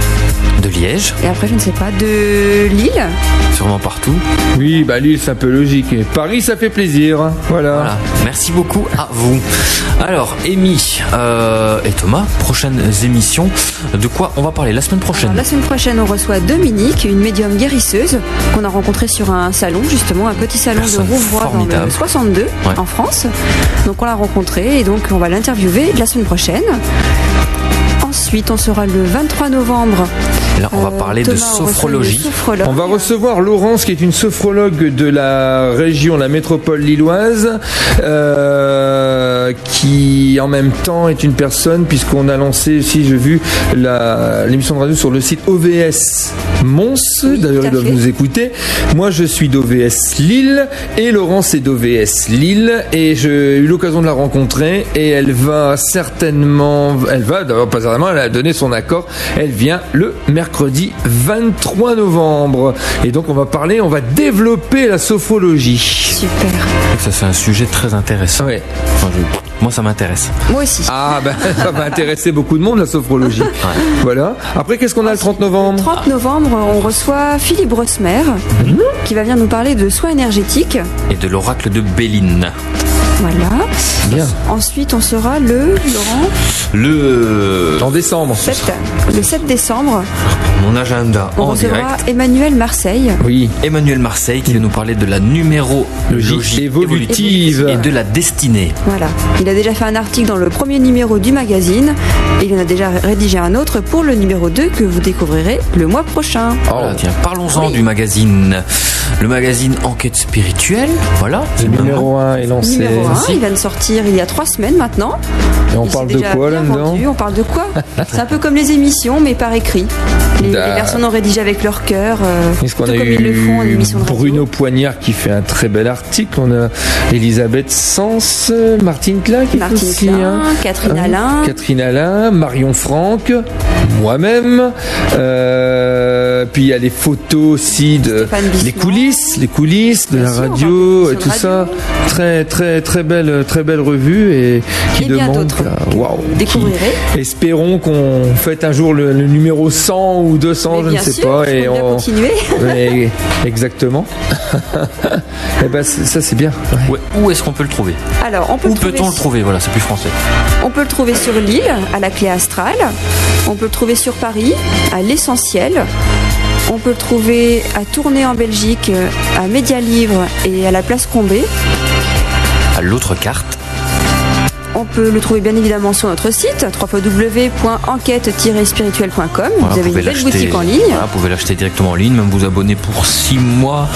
Liège, et après je ne sais pas, de Lille. sûrement partout. Oui, bah Lille c'est un peu logique. Et Paris ça fait plaisir. Voilà. Voilà, merci beaucoup à vous. Alors, Amy euh, et Thomas, prochaines émissions. De quoi on va parler la semaine prochaine Alors, la semaine prochaine, on reçoit Dominique, une médium guérisseuse qu'on a rencontrée sur un salon, justement, un petit salon Personne de Rouvroy dans le 62 Ouais. en France. Donc on l'a rencontrée et donc on va l'interviewer la semaine prochaine. Ensuite, on sera le 23 novembre là, on va Euh, parler de Thomas, sophrologie. On va recevoir Laurence, qui est une sophrologue de la région, la métropole lilloise, euh, qui en même temps est une personne, puisqu'on a lancé aussi, j'ai vu, l'émission de radio sur le site OVS Mons. D'ailleurs, ils doivent nous écouter. Moi, je suis d'OVS Lille et Laurence est d'OVS Lille et j'ai eu l'occasion de la rencontrer et elle va certainement, elle va, d'abord pas certainement, elle a donné son accord. Elle vient le mercredi 23 novembre et donc on va parler, on va développer la sophrologie. Super. Ça, c'est un sujet très intéressant. Ouais. Enfin, je- Moi, ça m'intéresse. Moi aussi. Ah ben ça va intéresser beaucoup de monde la sophrologie. Voilà. Après qu'est-ce qu'on a le 30 Le novembre? 30 novembre, on reçoit Philippe Brosmer, Mhm. qui va venir nous parler de soins énergétiques. Et de l'oracle de Béline. Voilà. Bien. Ensuite, on sera le, Laurent, Le. En décembre. 7, le 7 décembre, Mon agenda on en recevra direct. Emmanuel Marseille. Oui. Emmanuel Marseille qui va nous parler de la numérologie évolutive. et de la destinée. Voilà. Il a déjà fait un article dans le premier numéro du magazine et il en a déjà rédigé un autre pour le numéro 2 que vous découvrirez le mois prochain. Voilà, tiens, parlons-en du magazine. Le magazine Enquête spirituelle. Voilà. Le numéro 1 est lancé. Numéro 1, si. il vient de sortir il y a trois semaines maintenant. Et on Il parle de quoi là-dedans. On parle de quoi? C'est un peu comme les émissions, mais par écrit. Les, les personnes ont rédigé avec leur cœur, euh, Est-ce qu'on a comme eu ils le font en émission de radio. Bruno Poignard qui fait un très bel article. On a Elisabeth Sens, Martine qui Martine aussi Klein, un- Catherine un- Alain. Catherine Alain, Marion Franck, moi-même. Euh, puis il y a les photos aussi de les coulisses, les coulisses de Bien la sûr, radio va et tout ça. radio. Très très très belle très belle revue et qui Et demande waouh, découvrirez. qui- Espérons qu'on fête un jour le, le numéro 100 ou 200, Mais je ne sais sûr, pas et on continuer. Exactement. Eh ben, ça c'est bien. Ouais. Ouais, Où est-ce qu'on peut le trouver? Alors, on peut, Où peut-on le trouver? Voilà, c'est plus français. on peut le trouver sur l'île, à la clé astrale. On peut le trouver sur Paris, à l'essentiel. On peut le trouver à Tournai en Belgique, euh, à Média Livre et à la place Combé. À l'autre carte. On peut le trouver bien évidemment sur notre site www.enquête-spirituelle.com. Voilà, vous avez une belle boutique en ligne. Voilà, vous pouvez l'acheter directement en ligne, même vous abonner pour 6 mois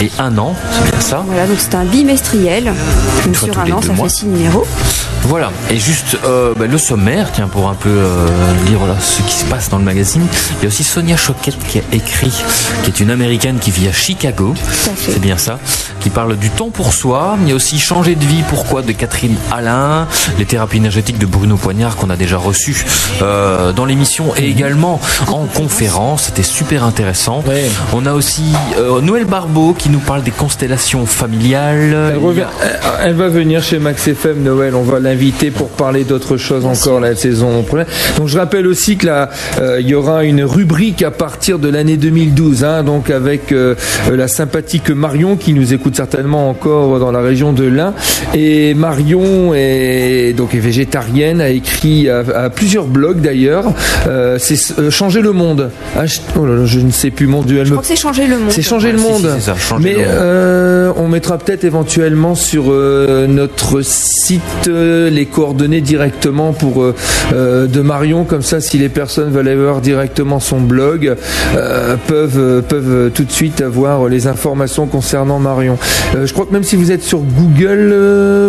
et un an. C'est bien ça. Voilà, donc c'est un bimestriel. Fois sur un an, ça mois. fait six numéros. Voilà, et juste euh, bah, le sommaire, tiens, pour un peu euh, lire voilà, ce qui se passe dans le magazine. Il y a aussi Sonia Choquette qui a écrit, qui est une américaine qui vit à Chicago. C'est bien ça. Qui parle du temps pour soi. Il y a aussi Changer de vie, pourquoi de Catherine Alain. Les thérapies énergétiques de Bruno Poignard qu'on a déjà reçu euh, dans l'émission et également en conférence. C'était super intéressant. Ouais. On a aussi euh, Noël Barbeau qui nous parle des constellations familiales. Elle, revient- elle- elle va venir chez Max FM Noël. On va l'inviter pour parler d'autres choses encore la saison prochaine. Donc je rappelle aussi que là, euh, il y aura une rubrique à partir de l'année 2012, hein, donc avec euh, euh, la sympathique Marion qui nous écoute certainement encore dans la région de l'Ain. Et Marion est donc est végétarienne, a écrit à, à plusieurs blogs d'ailleurs. Euh, c'est euh, changer le monde. Ah, je, oh là là, je ne sais plus mon Dieu. Me crois que c'est changer le monde. c'est changer le Ouais, monde. si, c'est ça, changer Mais le monde. euh, on mettra peut-être éventuellement sur euh, notre site euh, les coordonnées directement pour euh, euh, de Marion, comme ça, si les personnes veulent aller voir directement son blog, euh, peuvent peuvent tout de suite avoir les informations concernant Marion. Euh, je crois que même si vous êtes sur Google,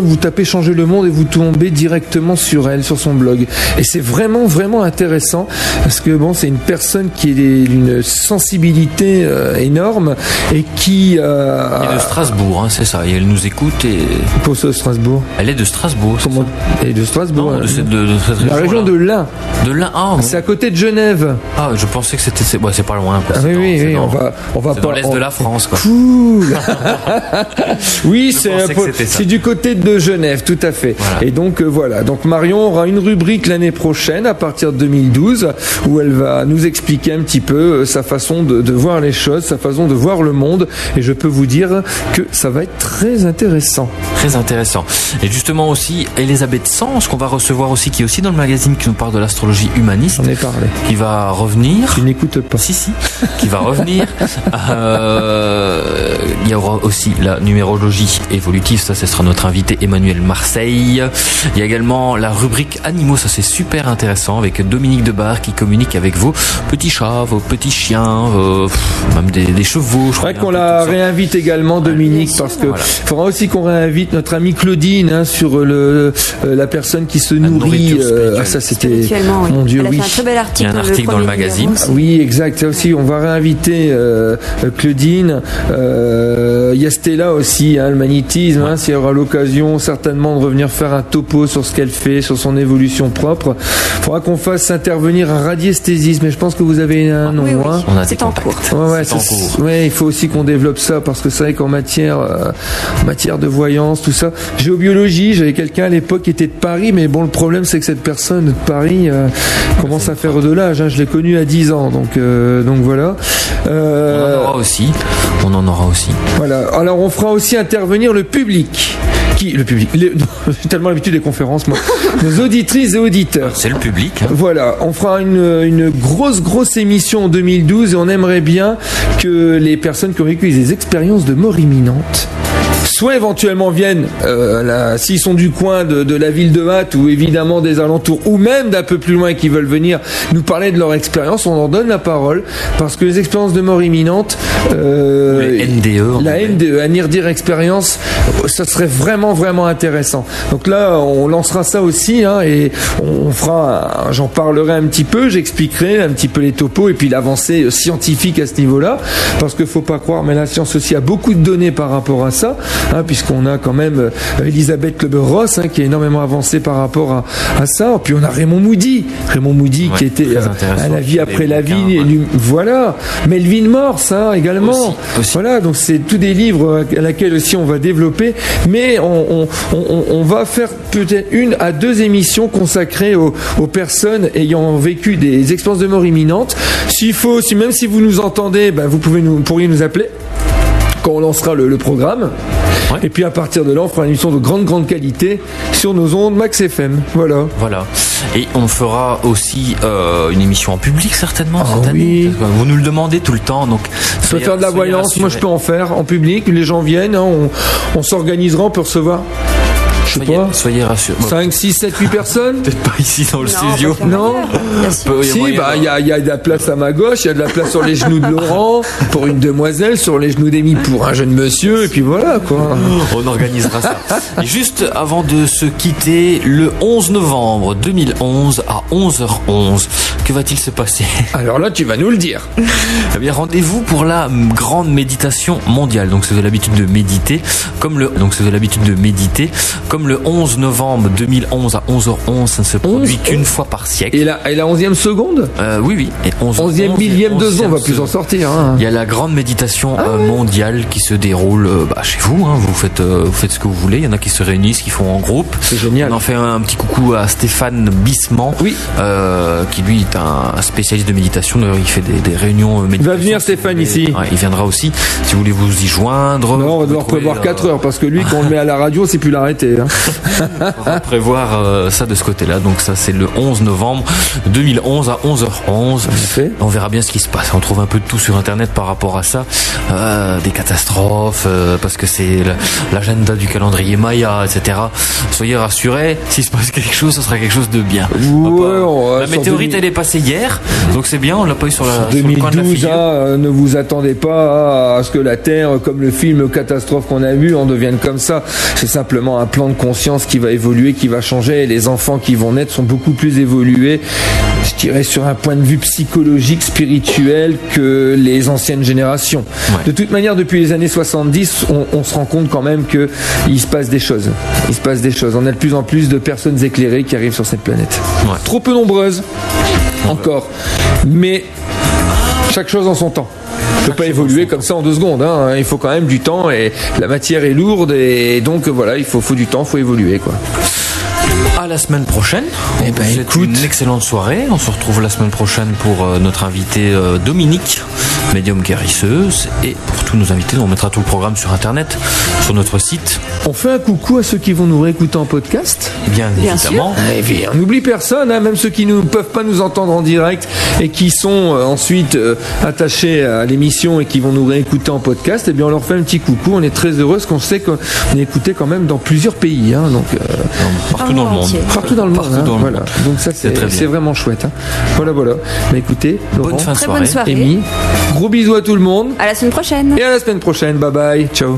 vous tapez changer le monde et vous tombez directement sur elle, sur son blog. Et c'est vraiment vraiment intéressant parce que bon, c'est une personne qui est d'une sensibilité énorme et qui Elle est de Strasbourg, hein, c'est ça. Et elle nous écoute et pour ce Strasbourg. elle est de Strasbourg. Comment Et de Strasbourg. Non, de, cette- de- de cette la région de l'Ain. de l'Ain. Ah, bon. C'est à côté de Genève. Ah, je pensais que c'était. C'est ouais, c'est pas loin. Quoi. Ah oui, dans- oui, c'est oui, dans- on va, on va pas- l'est on- de la France, quoi. Cool. oui, c'est du côté de Genève, tout à fait. Voilà. Et donc euh, voilà. Donc Marion aura une rubrique l'année prochaine, à partir de 2012, où elle va nous expliquer un petit peu euh, sa façon de, de voir les choses, sa façon de voir le monde. Et je peux vous dire que ça va être très intéressant. Très intéressant. Et justement aussi, elle Elisabeth Sens qu'on va recevoir aussi, qui est aussi dans le magazine, qui nous parle de l'astrologie humaniste. J'en ai parlé. Qui va revenir. Tu n'écoutes pas. Si, si. Qui va revenir. Euh, il y aura aussi la numérologie évolutive. Ça, ce sera notre invité Emmanuel Marseille. Il y a également la rubrique animaux. Ça, c'est super intéressant avec Dominique Debar qui communique avec vos petits chats, vos petits chiens, euh, même des, des chevaux. Je crois qu'on la réinvite également, Dominique, parce que faudra aussi qu'on réinvite notre amie Claudine hein, sur le, la personne qui se nourrit. Euh, ah, ça, c'était mon Dieu, oui. un très bel article, Il y a un article dans le, magazine. oui, exact. Ça aussi, on va réinviter euh, Claudine. Il y a Stella aussi, hein, le magnétisme. Hein, S'il y aura l'occasion, certainement, de revenir faire un topo sur ce qu'elle fait, sur son évolution propre. Il faudra qu'on fasse intervenir un radiesthésisme. Mais je pense que vous avez un nom. Hein. C'est en cours. Ouais, ouais, il faut aussi qu'on développe ça parce que c'est vrai qu'en matière, matière de voyance, tout ça. Géobiologie, j'avais quelqu'un à l'époque qui était de Paris, mais bon, le problème c'est que cette personne de Paris euh, commence à faire de l'âge. Hein. Je l'ai connu à 10 ans, donc euh, donc voilà. Euh, on en aura aussi. On en aura aussi. Voilà. Alors on fera aussi intervenir le public. Qui, le public? J'ai tellement l'habitude des conférences, moi. Nos auditrices et auditeurs. C'est le public. Hein. Voilà, on fera une, une, grosse, grosse émission en 2012 et on aimerait bien que les personnes qui ont vécu des expériences de mort imminente soit éventuellement viennent, euh, s'ils sont du coin de, la ville de Matt ou évidemment des alentours, ou même d'un peu plus loin qui veulent venir nous parler de leur expérience, on leur donne la parole parce que les expériences de mort imminente, euh, NDE, la NDE, Anir dire expérience, ça serait vraiment vraiment intéressant. Donc là, on lancera ça aussi hein, et on fera, j'en parlerai un petit peu, j'expliquerai un petit peu les topos et puis l'avancée scientifique à ce niveau-là, parce qu'il faut pas croire, mais la science aussi a beaucoup de données par rapport à ça. Hein, puisqu'on a quand même euh, Elisabeth Kleber-Ross hein, qui est énormément avancée par rapport à, ça. Puis on a Raymond Moody, Raymond Moody qui était euh, à la vie après la vie, voilà. Melvin Morse hein, également. Voilà, donc c'est tous des livres à laquelle aussi on va développer, mais on, va faire peut-être une à deux émissions consacrées aux, personnes ayant vécu des expériences de mort imminente. S'il faut, si même si vous nous entendez, ben, vous pouvez nous, pourriez nous appeler quand on lancera le, programme. Et puis à partir de là, on fera une émission de grande, grande qualité sur nos ondes Max FM. Voilà. Voilà. Et on fera aussi euh, une émission en public certainement cette ah année. Vous nous le demandez tout le temps. Donc, je peux faire de la voyance. Moi, je peux en faire en public. Les gens viennent. Hein. on, on s'organisera pour recevoir je sais pas. Soyez rassurés. 5, 6, 7, 8 personnes Peut-être pas ici dans le studio. Non Si, bah, il y, a, y a de la place à ma gauche, il y a de la place sur les genoux de Laurent, pour une demoiselle, sur les genoux d'Emmy pour un jeune monsieur, et puis voilà, quoi. On organisera ça. Et juste avant de se quitter, le 11 novembre 2011 à 11h11, que va-t-il se passer? Alors là, tu vas nous le dire. Eh bien, rendez-vous pour la grande méditation mondiale. Donc, c'est de l'habitude de méditer, comme le, donc c'est de l'habitude de méditer, comme le 11 novembre 2011 à 11h11, ça ne se produit qu'une fois par siècle. Et la, et la 11e seconde? Euh, Oui, oui. Et 11, e millième de seconde, on va plus en sortir. Hein. Il y a la grande méditation ah euh, mondiale qui se déroule euh, bah, chez vous. Hein. Vous, faites, vous faites ce que vous voulez. Il y en a qui se réunissent, qui font en groupe. C'est génial. On en fait un, petit coucou à Stéphane Bissement, oui. qui lui est un spécialiste de méditation. Il fait des, réunions Il va venir Stéphane ici. il viendra aussi. Si vous voulez vous y joindre. Non, on va devoir prévoir 4 heures parce que lui, quand on le met à la radio, c'est plus l'arrêter. Hein. On va prévoir euh, ça de ce côté-là. Donc ça, c'est le 11 novembre 2011 à 11h11. On verra bien ce qui se passe. On trouve un peu de tout sur Internet par rapport à ça. Euh, des catastrophes, euh, parce que c'est l'agenda du calendrier Maya, etc. Soyez rassurés, s'il se passe quelque chose, ce sera quelque chose de bien. la météorite, elle est passée hier, donc c'est bien, on l'a pas eu sur la 2012, hein, ne vous attendez pas à ce que la Terre, comme le film Catastrophe qu'on a vu, en devienne comme ça. C'est simplement un plan de conscience qui va évoluer, qui va changer. Et les enfants qui vont naître sont beaucoup plus évolués, je dirais, sur un point de vue psychologique, spirituel que les anciennes générations. De toute manière, depuis les années 70, on, se rend compte quand même qu'il se passe des choses. Il se passe des choses. On a de plus en plus de personnes éclairées qui arrivent sur cette planète. Trop peu nombreuses, encore. Mais chaque chose en son temps peut pas évoluer comme ça en deux secondes. Hein. Il faut quand même du temps et la matière est lourde et donc voilà, il faut, faut du temps, il faut évoluer quoi. À la semaine prochaine. Eh ben, écoute, une excellente soirée. On se retrouve la semaine prochaine pour euh, notre invité euh, Dominique médium guérisseuse. Et pour tous nos invités, on mettra tout le programme sur internet, sur notre site. On fait un coucou à ceux qui vont nous réécouter en podcast. Bien, évidemment. Et puis, on n'oublie personne, hein, même ceux qui ne peuvent pas nous entendre en direct et qui sont euh, ensuite euh, attachés à l'émission et qui vont nous réécouter en podcast. Et bien, on leur fait un petit coucou. On est très heureux parce qu'on sait qu'on est écouté quand même dans plusieurs pays. hein, donc, euh, Partout dans le monde. partout dans le monde. Hein, dans le voilà. monde. Donc ça, c'est vraiment chouette. hein. Voilà, voilà. Mais écoutez, Laurent, Bonne fin de soirée. bonne soirée. Amy, gros bisous à tout le monde À la semaine prochaine. et à la semaine prochaine. Bye bye. Ciao.